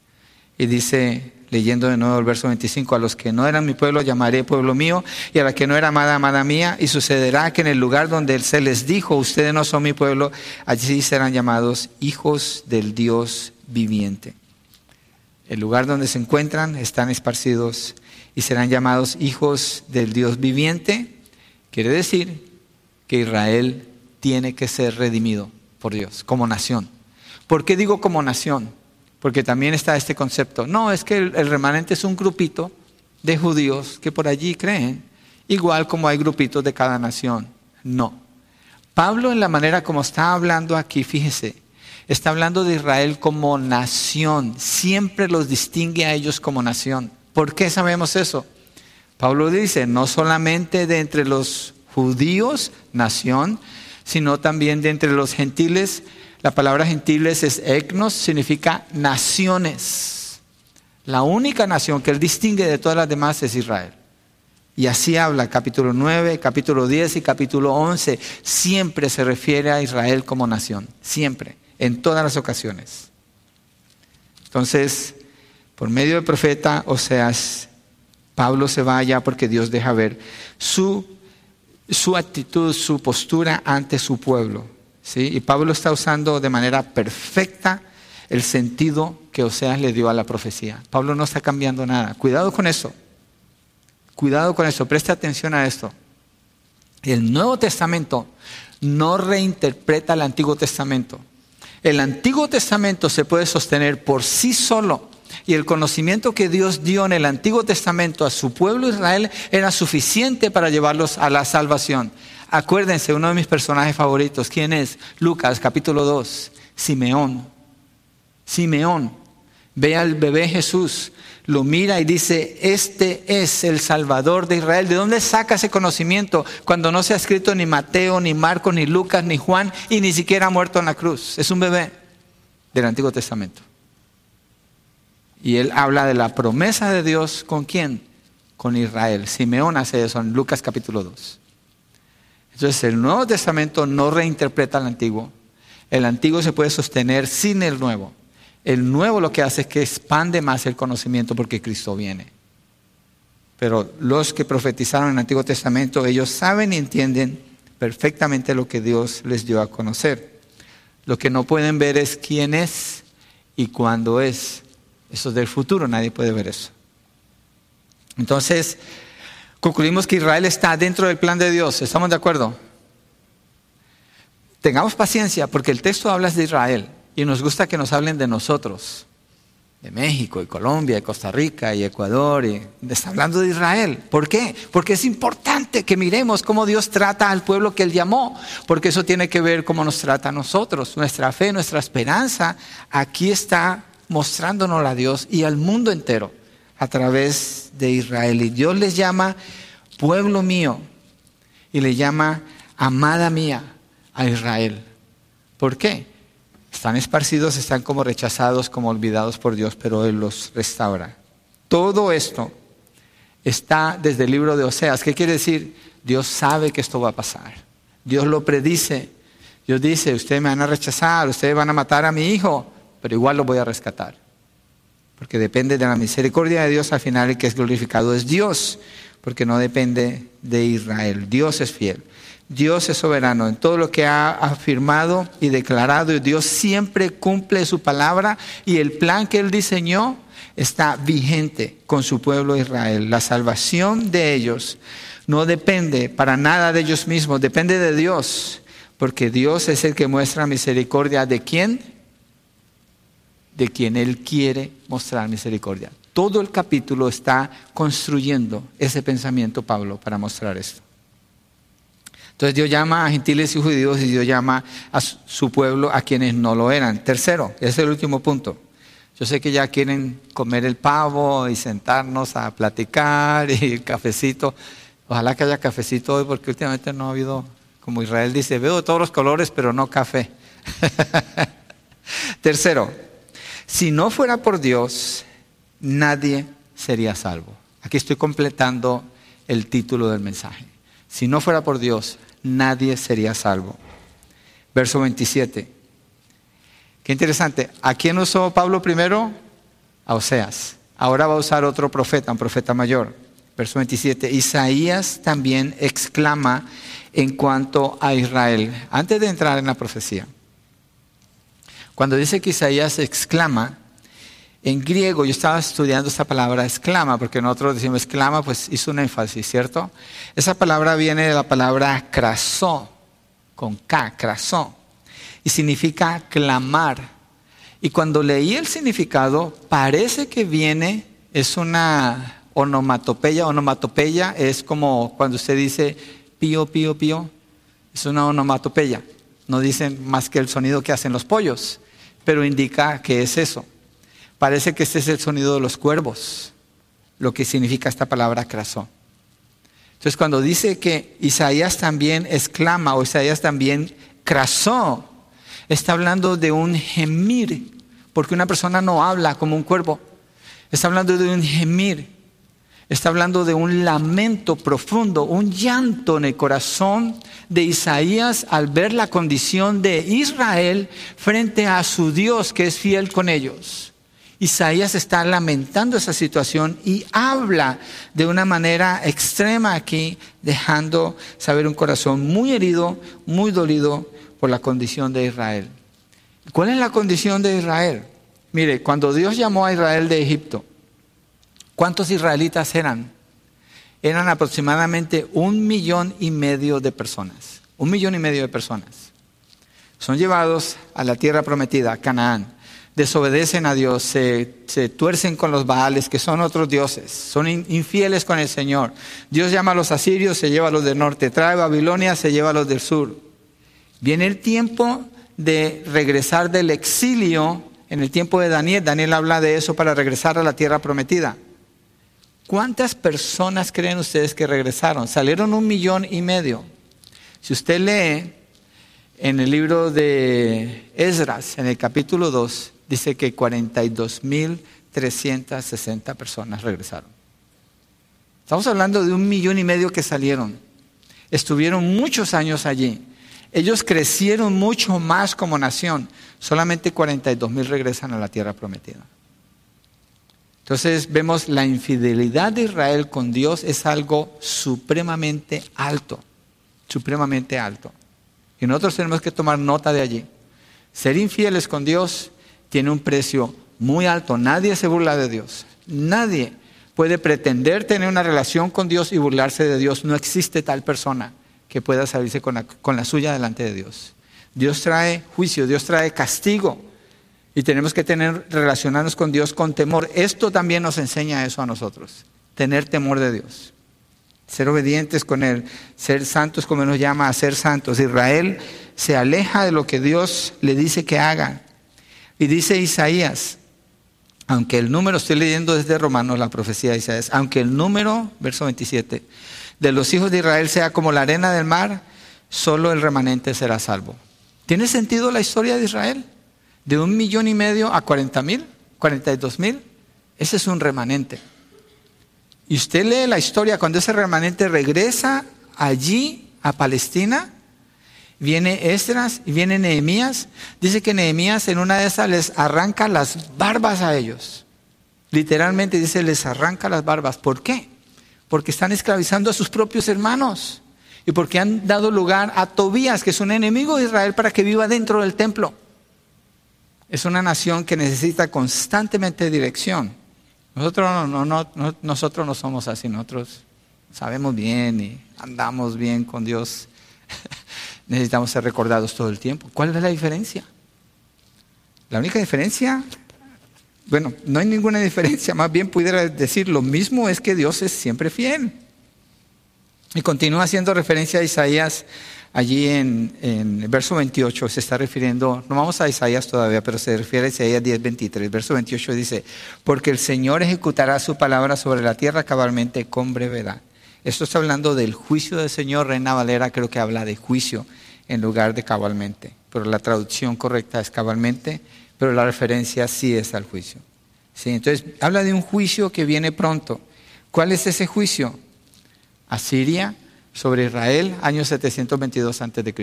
Speaker 1: Y dice leyendo de nuevo el verso 25, a los que no eran mi pueblo llamaré pueblo mío, y a la que no era amada, amada mía, y sucederá que en el lugar donde se les dijo, ustedes no son mi pueblo, allí serán llamados hijos del Dios viviente. El lugar donde se encuentran están esparcidos y serán llamados hijos del Dios viviente. Quiere decir que Israel tiene que ser redimido por Dios como nación. ¿Por qué digo como nación? porque también está este concepto. No, es que el, remanente es un grupito de judíos que por allí creen, igual como hay grupitos de cada nación. No. Pablo en la manera como está hablando aquí, fíjese, está hablando de Israel como nación, siempre los distingue a ellos como nación. ¿Por qué sabemos eso? Pablo dice, no solamente de entre los judíos, nación, sino también de entre los gentiles, la palabra gentiles es etnos, significa naciones. La única nación que él distingue de todas las demás es Israel. Y así habla capítulo 9, capítulo 10 y capítulo 11. Siempre se refiere a Israel como nación. Siempre. En todas las ocasiones. Entonces, por medio del profeta Oseas, Pablo se va allá porque Dios deja ver su, su actitud, su postura ante su pueblo. Y Pablo está usando de manera perfecta el sentido que Oseas le dio a la profecía. Pablo no está cambiando nada. Cuidado con eso. Cuidado con eso. Preste atención a esto. El Nuevo Testamento no reinterpreta el Antiguo Testamento. El Antiguo Testamento se puede sostener por sí solo y el conocimiento que Dios dio en el Antiguo Testamento a su pueblo Israel era suficiente para llevarlos a la salvación. Acuérdense, uno de mis personajes favoritos, ¿quién es? Lucas capítulo 2, Simeón. Simeón ve al bebé Jesús, lo mira y dice, este es el Salvador de Israel. ¿De dónde saca ese conocimiento cuando no se ha escrito ni Mateo, ni Marcos, ni Lucas, ni Juan y ni siquiera ha muerto en la cruz? Es un bebé del Antiguo Testamento. Y él habla de la promesa de Dios con quién? Con Israel. Simeón hace eso en Lucas capítulo 2. Entonces el Nuevo Testamento no reinterpreta el Antiguo. El Antiguo se puede sostener sin el Nuevo. El Nuevo lo que hace es que expande más el conocimiento porque Cristo viene. Pero los que profetizaron en el Antiguo Testamento, ellos saben y entienden perfectamente lo que Dios les dio a conocer. Lo que no pueden ver es quién es y cuándo es. Eso es del futuro, nadie puede ver eso. Entonces, concluimos que Israel está dentro del plan de Dios. ¿Estamos de acuerdo? Tengamos paciencia porque el texto habla de Israel y nos gusta que nos hablen de nosotros, de México y Colombia y Costa Rica y Ecuador. Y está hablando de Israel. ¿Por qué? Porque es importante que miremos cómo Dios trata al pueblo que Él llamó, porque eso tiene que ver cómo nos trata a nosotros. Nuestra fe, nuestra esperanza, aquí está mostrándonos a Dios y al mundo entero a través de Israel. Y Dios les llama pueblo mío y le llama amada mía a Israel. ¿Por qué? Están esparcidos, están como rechazados, como olvidados por Dios, pero Él los restaura. Todo esto está desde el libro de Oseas. ¿Qué quiere decir? Dios sabe que esto va a pasar. Dios lo predice. Dios dice, ustedes me van a rechazar, ustedes van a matar a mi hijo, pero igual lo voy a rescatar porque depende de la misericordia de Dios, al final el que es glorificado es Dios, porque no depende de Israel. Dios es fiel. Dios es soberano en todo lo que ha afirmado y declarado. Y Dios siempre cumple su palabra y el plan que Él diseñó está vigente con su pueblo Israel. La salvación de ellos no depende para nada de ellos mismos, depende de Dios, porque Dios es el que muestra misericordia de quién? de quien Él quiere mostrar misericordia. Todo el capítulo está construyendo ese pensamiento, Pablo, para mostrar esto. Entonces Dios llama a gentiles y judíos y Dios llama a su pueblo a quienes no lo eran. Tercero, ese es el último punto. Yo sé que ya quieren comer el pavo y sentarnos a platicar y el cafecito. Ojalá que haya cafecito hoy porque últimamente no ha habido, como Israel dice, veo todos los colores pero no café. Tercero, si no fuera por Dios, nadie sería salvo. Aquí estoy completando el título del mensaje. Si no fuera por Dios, nadie sería salvo. Verso 27. Qué interesante. ¿A quién usó Pablo primero? A Oseas. Ahora va a usar otro profeta, un profeta mayor. Verso 27. Isaías también exclama en cuanto a Israel, antes de entrar en la profecía. Cuando dice que Isaías exclama, en griego, yo estaba estudiando esta palabra exclama, porque nosotros decimos exclama, pues hizo un énfasis, ¿cierto? Esa palabra viene de la palabra crasó, con K, crasó, y significa clamar. Y cuando leí el significado, parece que viene, es una onomatopeya. Onomatopeya es como cuando usted dice pío, pío, pío, es una onomatopeya. No dicen más que el sonido que hacen los pollos, pero indica que es eso. Parece que este es el sonido de los cuervos, lo que significa esta palabra crasó. Entonces cuando dice que Isaías también exclama o Isaías también crasó, está hablando de un gemir, porque una persona no habla como un cuervo. Está hablando de un gemir, está hablando de un lamento profundo, un llanto en el corazón de Isaías al ver la condición de Israel frente a su Dios que es fiel con ellos. Isaías está lamentando esa situación y habla de una manera extrema aquí, dejando saber un corazón muy herido, muy dolido por la condición de Israel. ¿Cuál es la condición de Israel? Mire, cuando Dios llamó a Israel de Egipto, ¿cuántos israelitas eran? Eran aproximadamente un millón y medio de personas. Un millón y medio de personas. Son llevados a la tierra prometida, Canaán desobedecen a Dios, se, tuercen con los Baales, que son otros dioses, son infieles con el Señor. Dios llama a los asirios, se lleva a los del norte, trae Babilonia, se lleva a los del sur. Viene el tiempo de regresar del exilio, en el tiempo de Daniel, Daniel habla de eso para regresar a la tierra prometida. ¿Cuántas personas creen ustedes que regresaron? Salieron un millón y medio. Si usted lee en el libro de Esdras, en el capítulo 2, dice que 42.360 personas regresaron. Estamos hablando de un millón y medio que salieron. Estuvieron muchos años allí. Ellos crecieron mucho más como nación. Solamente 42.000 regresan a la tierra prometida. Entonces vemos la infidelidad de Israel con Dios es algo supremamente alto, supremamente alto. Y nosotros tenemos que tomar nota de allí. Ser infieles con Dios tiene un precio muy alto. Nadie se burla de Dios. Nadie puede pretender tener una relación con Dios y burlarse de Dios. No existe tal persona que pueda salirse con la, suya delante de Dios. Dios trae juicio, Dios trae castigo. Y tenemos que tener, relacionarnos con Dios con temor. Esto también nos enseña eso a nosotros. Tener temor de Dios. Ser obedientes con Él. Ser santos como nos llama a ser santos. Israel se aleja de lo que Dios le dice que haga. Y dice Isaías, aunque el número, estoy leyendo desde Romanos la profecía de Isaías, aunque el número, verso 27, de los hijos de Israel sea como la arena del mar, solo el remanente será salvo. ¿Tiene sentido la historia de Israel? De un millón y medio a cuarenta mil, cuarenta y dos mil. Ese es un remanente. Y usted lee la historia cuando ese remanente regresa allí a Palestina viene Esdras y viene Nehemías. Dice que Nehemías en una de esas les arranca las barbas a ellos. Literalmente dice, les arranca las barbas. ¿Por qué? Porque están esclavizando a sus propios hermanos. Y porque han dado lugar a Tobías, que es un enemigo de Israel, para que viva dentro del templo. Es una nación que necesita constantemente dirección. Nosotros no, no, no, nosotros no somos así, nosotros sabemos bien y andamos bien con Dios. necesitamos ser recordados todo el tiempo. ¿Cuál es la diferencia? La única diferencia, bueno, no hay ninguna diferencia, más bien pudiera decir lo mismo es que Dios es siempre fiel. Y continúa haciendo referencia a Isaías allí en, el verso 28, se está refiriendo, no vamos a Isaías todavía, pero se refiere a Isaías 10, 23. Verso 28 dice, porque el Señor ejecutará su palabra sobre la tierra cabalmente con brevedad. Esto está hablando del juicio del Señor. Reina Valera creo que habla de juicio en lugar de cabalmente. Pero la traducción correcta es cabalmente, pero la referencia sí es al juicio. ¿Sí? Entonces, habla de un juicio que viene pronto. ¿Cuál es ese juicio? Asiria sobre Israel, año 722 a.C.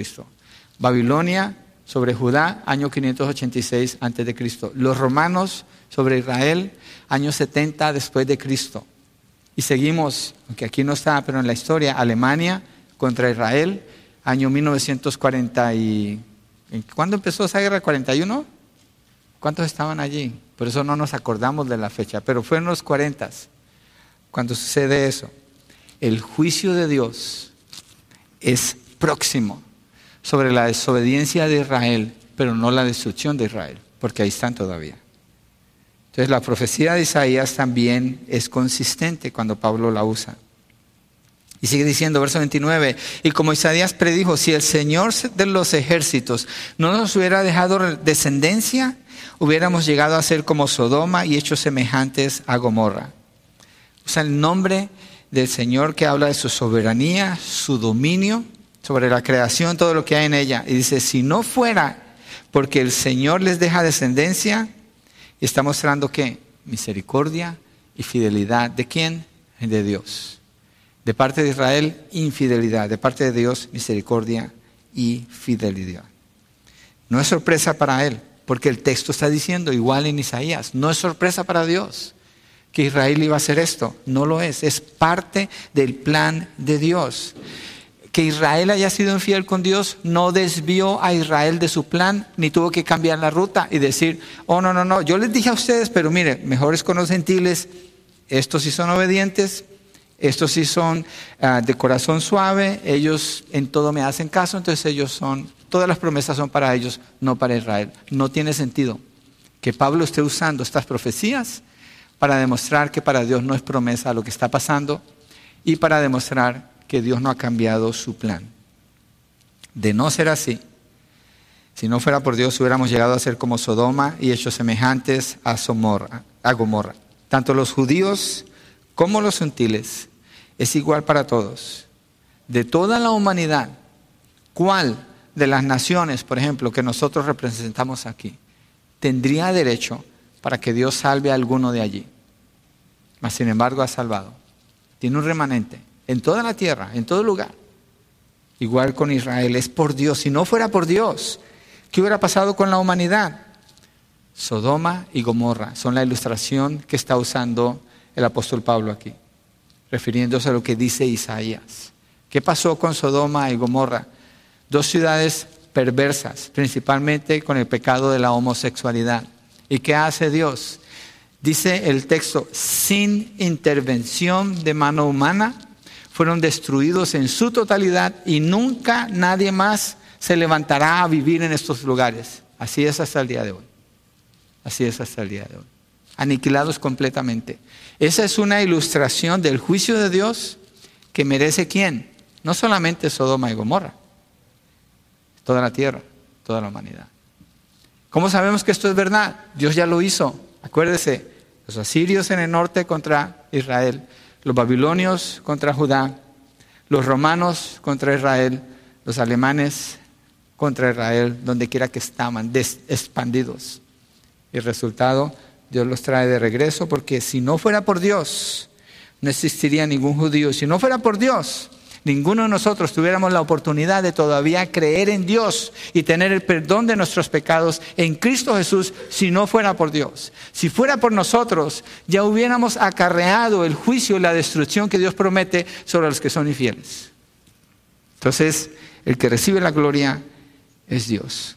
Speaker 1: Babilonia sobre Judá, año 586 a.C. Los romanos sobre Israel, año 70 después de Cristo. Y seguimos, aunque aquí no está, pero en la historia, Alemania contra Israel, año 1940 y... ¿Cuándo empezó esa guerra? ¿41? ¿Cuántos estaban allí? Por eso no nos acordamos de la fecha, pero fue en los 40 cuando sucede eso. El juicio de Dios es próximo sobre la desobediencia de Israel, pero no la destrucción de Israel, porque ahí están todavía. Entonces la profecía de Isaías también es consistente cuando Pablo la usa. Y sigue diciendo, verso 29, y como Isaías predijo, si el Señor de los ejércitos no nos hubiera dejado descendencia, hubiéramos llegado a ser como Sodoma y hechos semejantes a Gomorra. Usa el nombre del Señor que habla de su soberanía, su dominio sobre la creación, todo lo que hay en ella. Y dice, si no fuera porque el Señor les deja descendencia, y está mostrando que misericordia y fidelidad. ¿De quién? De Dios. De parte de Israel, infidelidad. De parte de Dios, misericordia y fidelidad. No es sorpresa para él, porque el texto está diciendo igual en Isaías. No es sorpresa para Dios que Israel iba a hacer esto. No lo es. Es parte del plan de Dios que Israel haya sido infiel con Dios no desvió a Israel de su plan, ni tuvo que cambiar la ruta y decir, oh, no, no, no, yo les dije a ustedes, pero mire, mejores con los gentiles, estos sí son obedientes, estos sí son ah, de corazón suave, ellos en todo me hacen caso, entonces ellos son, todas las promesas son para ellos, no para Israel. No tiene sentido que Pablo esté usando estas profecías para demostrar que para Dios no es promesa lo que está pasando y para demostrar que Dios no ha cambiado su plan. De no ser así, si no fuera por Dios, hubiéramos llegado a ser como Sodoma y hechos semejantes a, a Gomorra. Tanto los judíos como los gentiles es igual para todos. De toda la humanidad, ¿cuál de las naciones, por ejemplo, que nosotros representamos aquí, tendría derecho para que Dios salve a alguno de allí? Mas sin embargo ha salvado. Tiene un remanente en toda la tierra, en todo lugar. Igual con Israel, es por Dios. Si no fuera por Dios, ¿qué hubiera pasado con la humanidad? Sodoma y Gomorra son la ilustración que está usando el apóstol Pablo aquí, refiriéndose a lo que dice Isaías. ¿Qué pasó con Sodoma y Gomorra? Dos ciudades perversas, principalmente con el pecado de la homosexualidad. ¿Y qué hace Dios? Dice el texto, sin intervención de mano humana, fueron destruidos en su totalidad y nunca nadie más se levantará a vivir en estos lugares. Así es hasta el día de hoy. Así es hasta el día de hoy. Aniquilados completamente. Esa es una ilustración del juicio de Dios que merece quién? No solamente Sodoma y Gomorra, toda la tierra, toda la humanidad. ¿Cómo sabemos que esto es verdad? Dios ya lo hizo. Acuérdese, los asirios en el norte contra Israel, los babilonios contra Judá, los romanos contra Israel, los alemanes contra Israel, donde quiera que estaban, expandidos. Y el resultado, Dios los trae de regreso, porque si no fuera por Dios, no existiría ningún judío. Si no fuera por Dios, ninguno de nosotros tuviéramos la oportunidad de todavía creer en Dios y tener el perdón de nuestros pecados en Cristo Jesús si no fuera por Dios. Si fuera por nosotros, ya hubiéramos acarreado el juicio y la destrucción que Dios promete sobre los que son infieles. Entonces, el que recibe la gloria es Dios.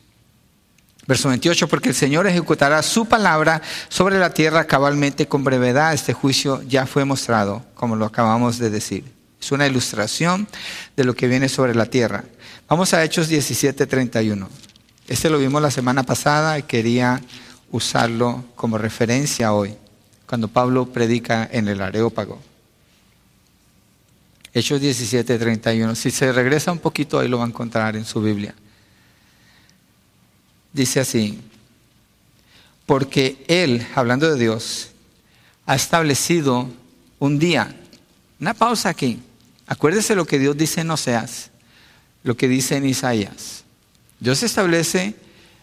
Speaker 1: Verso 28, porque el Señor ejecutará su palabra sobre la tierra cabalmente con brevedad. Este juicio ya fue mostrado, como lo acabamos de decir. Es una ilustración de lo que viene sobre la tierra. Vamos a Hechos 17:31. Este lo vimos la semana pasada y quería usarlo como referencia hoy, cuando Pablo predica en el Areópago. Hechos 17:31. Si se regresa un poquito, ahí lo va a encontrar en su Biblia. Dice así, porque Él, hablando de Dios, ha establecido un día, una pausa aquí, Acuérdese lo que Dios dice en Oseas, lo que dice en Isaías. Dios establece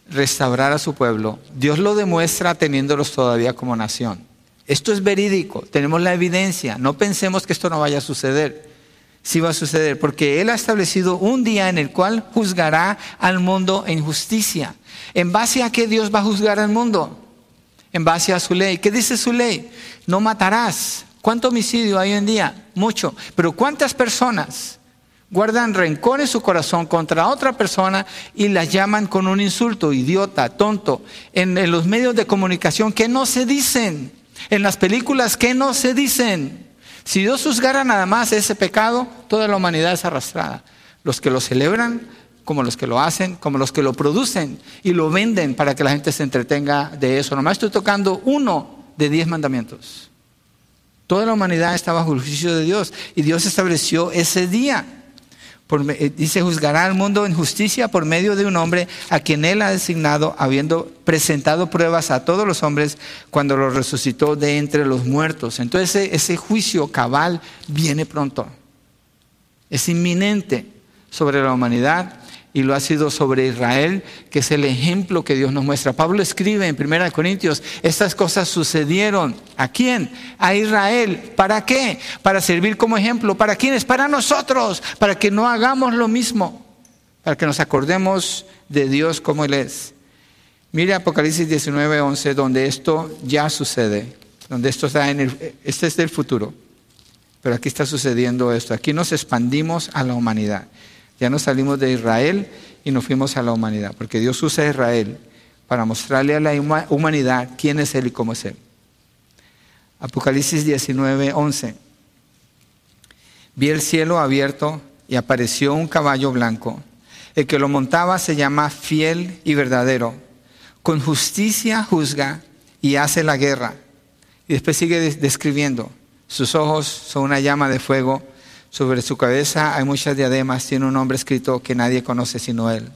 Speaker 1: restaurar a su pueblo. Dios lo demuestra teniéndolos todavía como nación. Esto es verídico, tenemos la evidencia. No pensemos que esto no vaya a suceder. Sí va a suceder, porque Él ha establecido un día en el cual juzgará al mundo en justicia. ¿En base a qué Dios va a juzgar al mundo? En base a su ley. ¿Qué dice su ley? No matarás. ¿Cuánto homicidio hay hoy en día? Mucho. Pero ¿cuántas personas guardan rencor en su corazón contra otra persona y la llaman con un insulto, idiota, tonto, en, en los medios de comunicación que no se dicen, en las películas que no se dicen? Si Dios juzgara nada más ese pecado, toda la humanidad es arrastrada. Los que lo celebran, como los que lo hacen, como los que lo producen y lo venden para que la gente se entretenga de eso. Nomás estoy tocando uno de diez mandamientos. Toda la humanidad está bajo el juicio de Dios y Dios estableció ese día. Eh, dice, juzgará al mundo en justicia por medio de un hombre a quien él ha designado, habiendo presentado pruebas a todos los hombres cuando los resucitó de entre los muertos. Entonces ese, ese juicio cabal viene pronto. Es inminente sobre la humanidad y lo ha sido sobre Israel, que es el ejemplo que Dios nos muestra. Pablo escribe en 1 Corintios, estas cosas sucedieron. ¿A quién? A Israel. ¿Para qué? Para servir como ejemplo. ¿Para quiénes? Para nosotros, para que no hagamos lo mismo, para que nos acordemos de Dios como Él es. Mire Apocalipsis 19, 11, donde esto ya sucede, donde esto está en el, este es del futuro, pero aquí está sucediendo esto. Aquí nos expandimos a la humanidad. Ya nos salimos de Israel y nos fuimos a la humanidad, porque Dios usa a Israel para mostrarle a la humanidad quién es Él y cómo es Él. Apocalipsis 19, 11. Vi el cielo abierto y apareció un caballo blanco. El que lo montaba se llama fiel y verdadero. Con justicia juzga y hace la guerra. Y después sigue describiendo. Sus ojos son una llama de fuego sobre su cabeza hay muchas diademas, tiene un nombre escrito que nadie conoce sino él.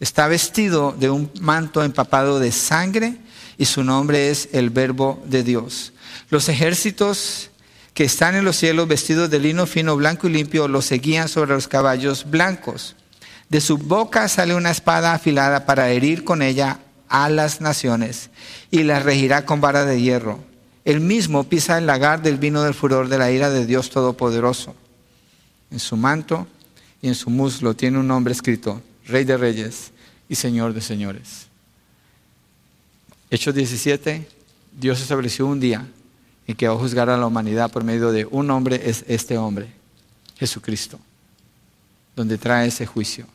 Speaker 1: Está vestido de un manto empapado de sangre y su nombre es el Verbo de Dios. Los ejércitos que están en los cielos vestidos de lino fino, blanco y limpio, los seguían sobre los caballos blancos. De su boca sale una espada afilada para herir con ella a las naciones y las regirá con vara de hierro. Él mismo pisa el lagar del vino del furor de la ira de Dios Todopoderoso. En su manto y en su muslo tiene un nombre escrito, Rey de Reyes y Señor de Señores. Hechos 17, Dios estableció un día en que va a juzgar a la humanidad por medio de un hombre, es este hombre, Jesucristo, donde trae ese juicio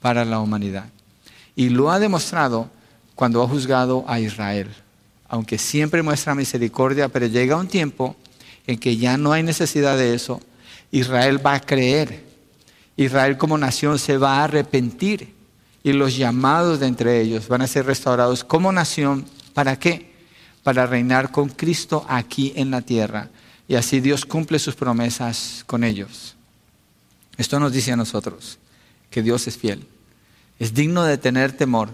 Speaker 1: para la humanidad. Y lo ha demostrado cuando ha juzgado a Israel aunque siempre muestra misericordia, pero llega un tiempo en que ya no hay necesidad de eso. Israel va a creer. Israel como nación se va a arrepentir y los llamados de entre ellos van a ser restaurados como nación. ¿Para qué? Para reinar con Cristo aquí en la tierra. Y así Dios cumple sus promesas con ellos. Esto nos dice a nosotros que Dios es fiel. Es digno de tener temor.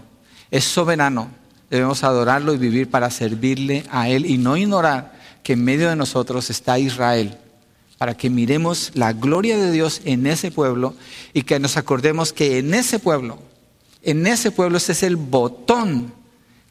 Speaker 1: Es soberano Debemos adorarlo y vivir para servirle a Él y no ignorar que en medio de nosotros está Israel, para que miremos la gloria de Dios en ese pueblo y que nos acordemos que en ese pueblo, en ese pueblo ese es el botón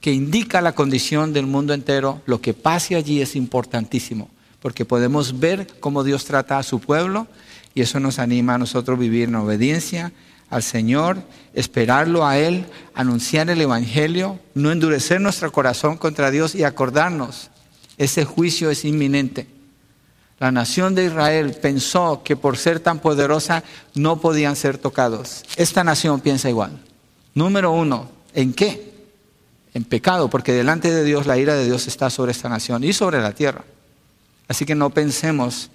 Speaker 1: que indica la condición del mundo entero. Lo que pase allí es importantísimo, porque podemos ver cómo Dios trata a su pueblo y eso nos anima a nosotros vivir en obediencia al Señor, esperarlo a Él, anunciar el Evangelio, no endurecer nuestro corazón contra Dios y acordarnos, ese juicio es inminente. La nación de Israel pensó que por ser tan poderosa no podían ser tocados. Esta nación piensa igual. Número uno, ¿en qué? En pecado, porque delante de Dios la ira de Dios está sobre esta nación y sobre la tierra. Así que no pensemos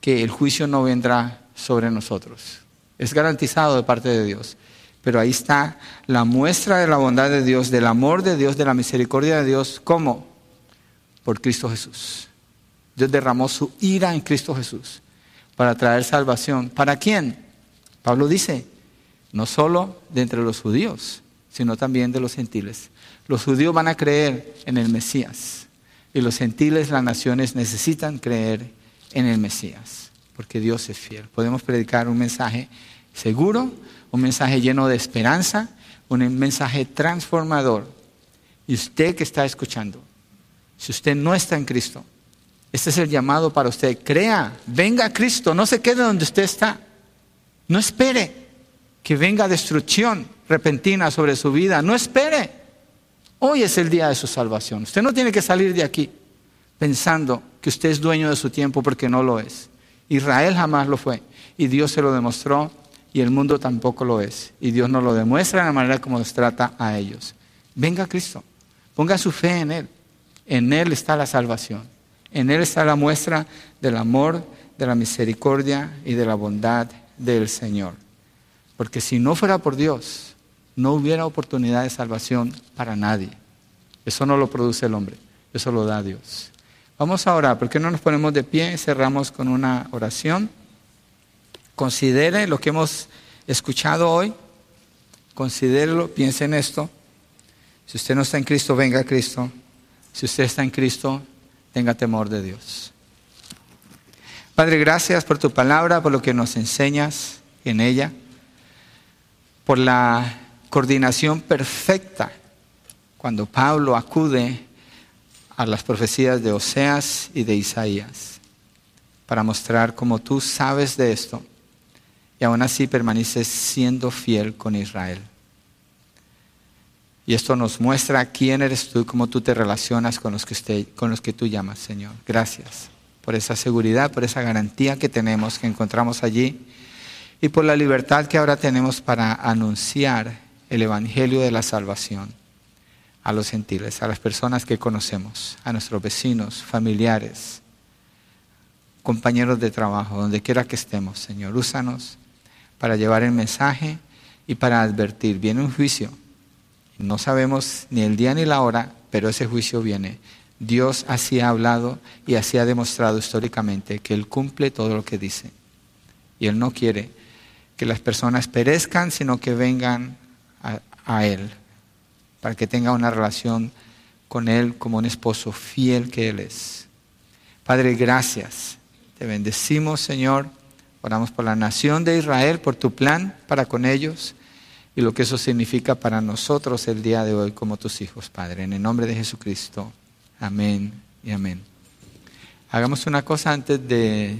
Speaker 1: que el juicio no vendrá sobre nosotros. Es garantizado de parte de Dios. Pero ahí está la muestra de la bondad de Dios, del amor de Dios, de la misericordia de Dios. ¿Cómo? Por Cristo Jesús. Dios derramó su ira en Cristo Jesús para traer salvación. ¿Para quién? Pablo dice, no solo de entre los judíos, sino también de los gentiles. Los judíos van a creer en el Mesías y los gentiles, las naciones, necesitan creer en el Mesías. porque Dios es fiel. Podemos predicar un mensaje seguro, un mensaje lleno de esperanza, un mensaje transformador. Y usted que está escuchando, si usted no está en Cristo, este es el llamado para usted. Crea, venga a Cristo, no se quede donde usted está. No espere que venga destrucción repentina sobre su vida. No espere. Hoy es el día de su salvación. Usted no tiene que salir de aquí pensando que usted es dueño de su tiempo porque no lo es. Israel jamás lo fue y Dios se lo demostró y el mundo tampoco lo es. Y Dios nos lo demuestra de la manera como nos trata a ellos. Venga Cristo, ponga su fe en Él. En Él está la salvación. En Él está la muestra del amor, de la misericordia y de la bondad del Señor. Porque si no fuera por Dios, no hubiera oportunidad de salvación para nadie. Eso no lo produce el hombre, eso lo da Dios. Vamos a orar, ¿por qué no nos ponemos de pie y cerramos con una oración? Considere lo que hemos escuchado hoy, considérelo, piense en esto. Si usted no está en Cristo, venga a Cristo. Si usted está en Cristo, tenga temor de Dios. Padre, gracias por tu palabra, por lo que nos enseñas en ella, por la coordinación perfecta cuando Pablo acude a las profecías de Oseas y de Isaías para mostrar cómo tú sabes de esto y aún así permaneces siendo fiel con Israel. Y esto nos muestra quién eres tú y cómo tú te relacionas con los que, con los que tú llamas, Señor. Gracias por esa seguridad, por esa garantía que tenemos, que encontramos allí, y por la libertad que ahora tenemos para anunciar el Evangelio de la salvación a los gentiles, a las personas que conocemos, a nuestros vecinos, familiares, compañeros de trabajo, donde quiera que estemos, Señor. Úsanos para llevar el mensaje y para advertir. Viene un juicio no sabemos ni el día ni la hora, pero ese juicio viene. Dios así ha hablado y así ha demostrado históricamente que Él cumple todo lo que dice. Y Él no quiere que las personas perezcan, sino que vengan a, Él, para que tenga una relación con Él como un esposo fiel que Él es. Padre, gracias. Te bendecimos, Señor. Oramos por la nación de Israel, por tu plan para con ellos y lo que eso significa para nosotros el día de hoy como tus hijos, Padre. En el nombre de Jesucristo. Amén y amén. Hagamos una cosa antes de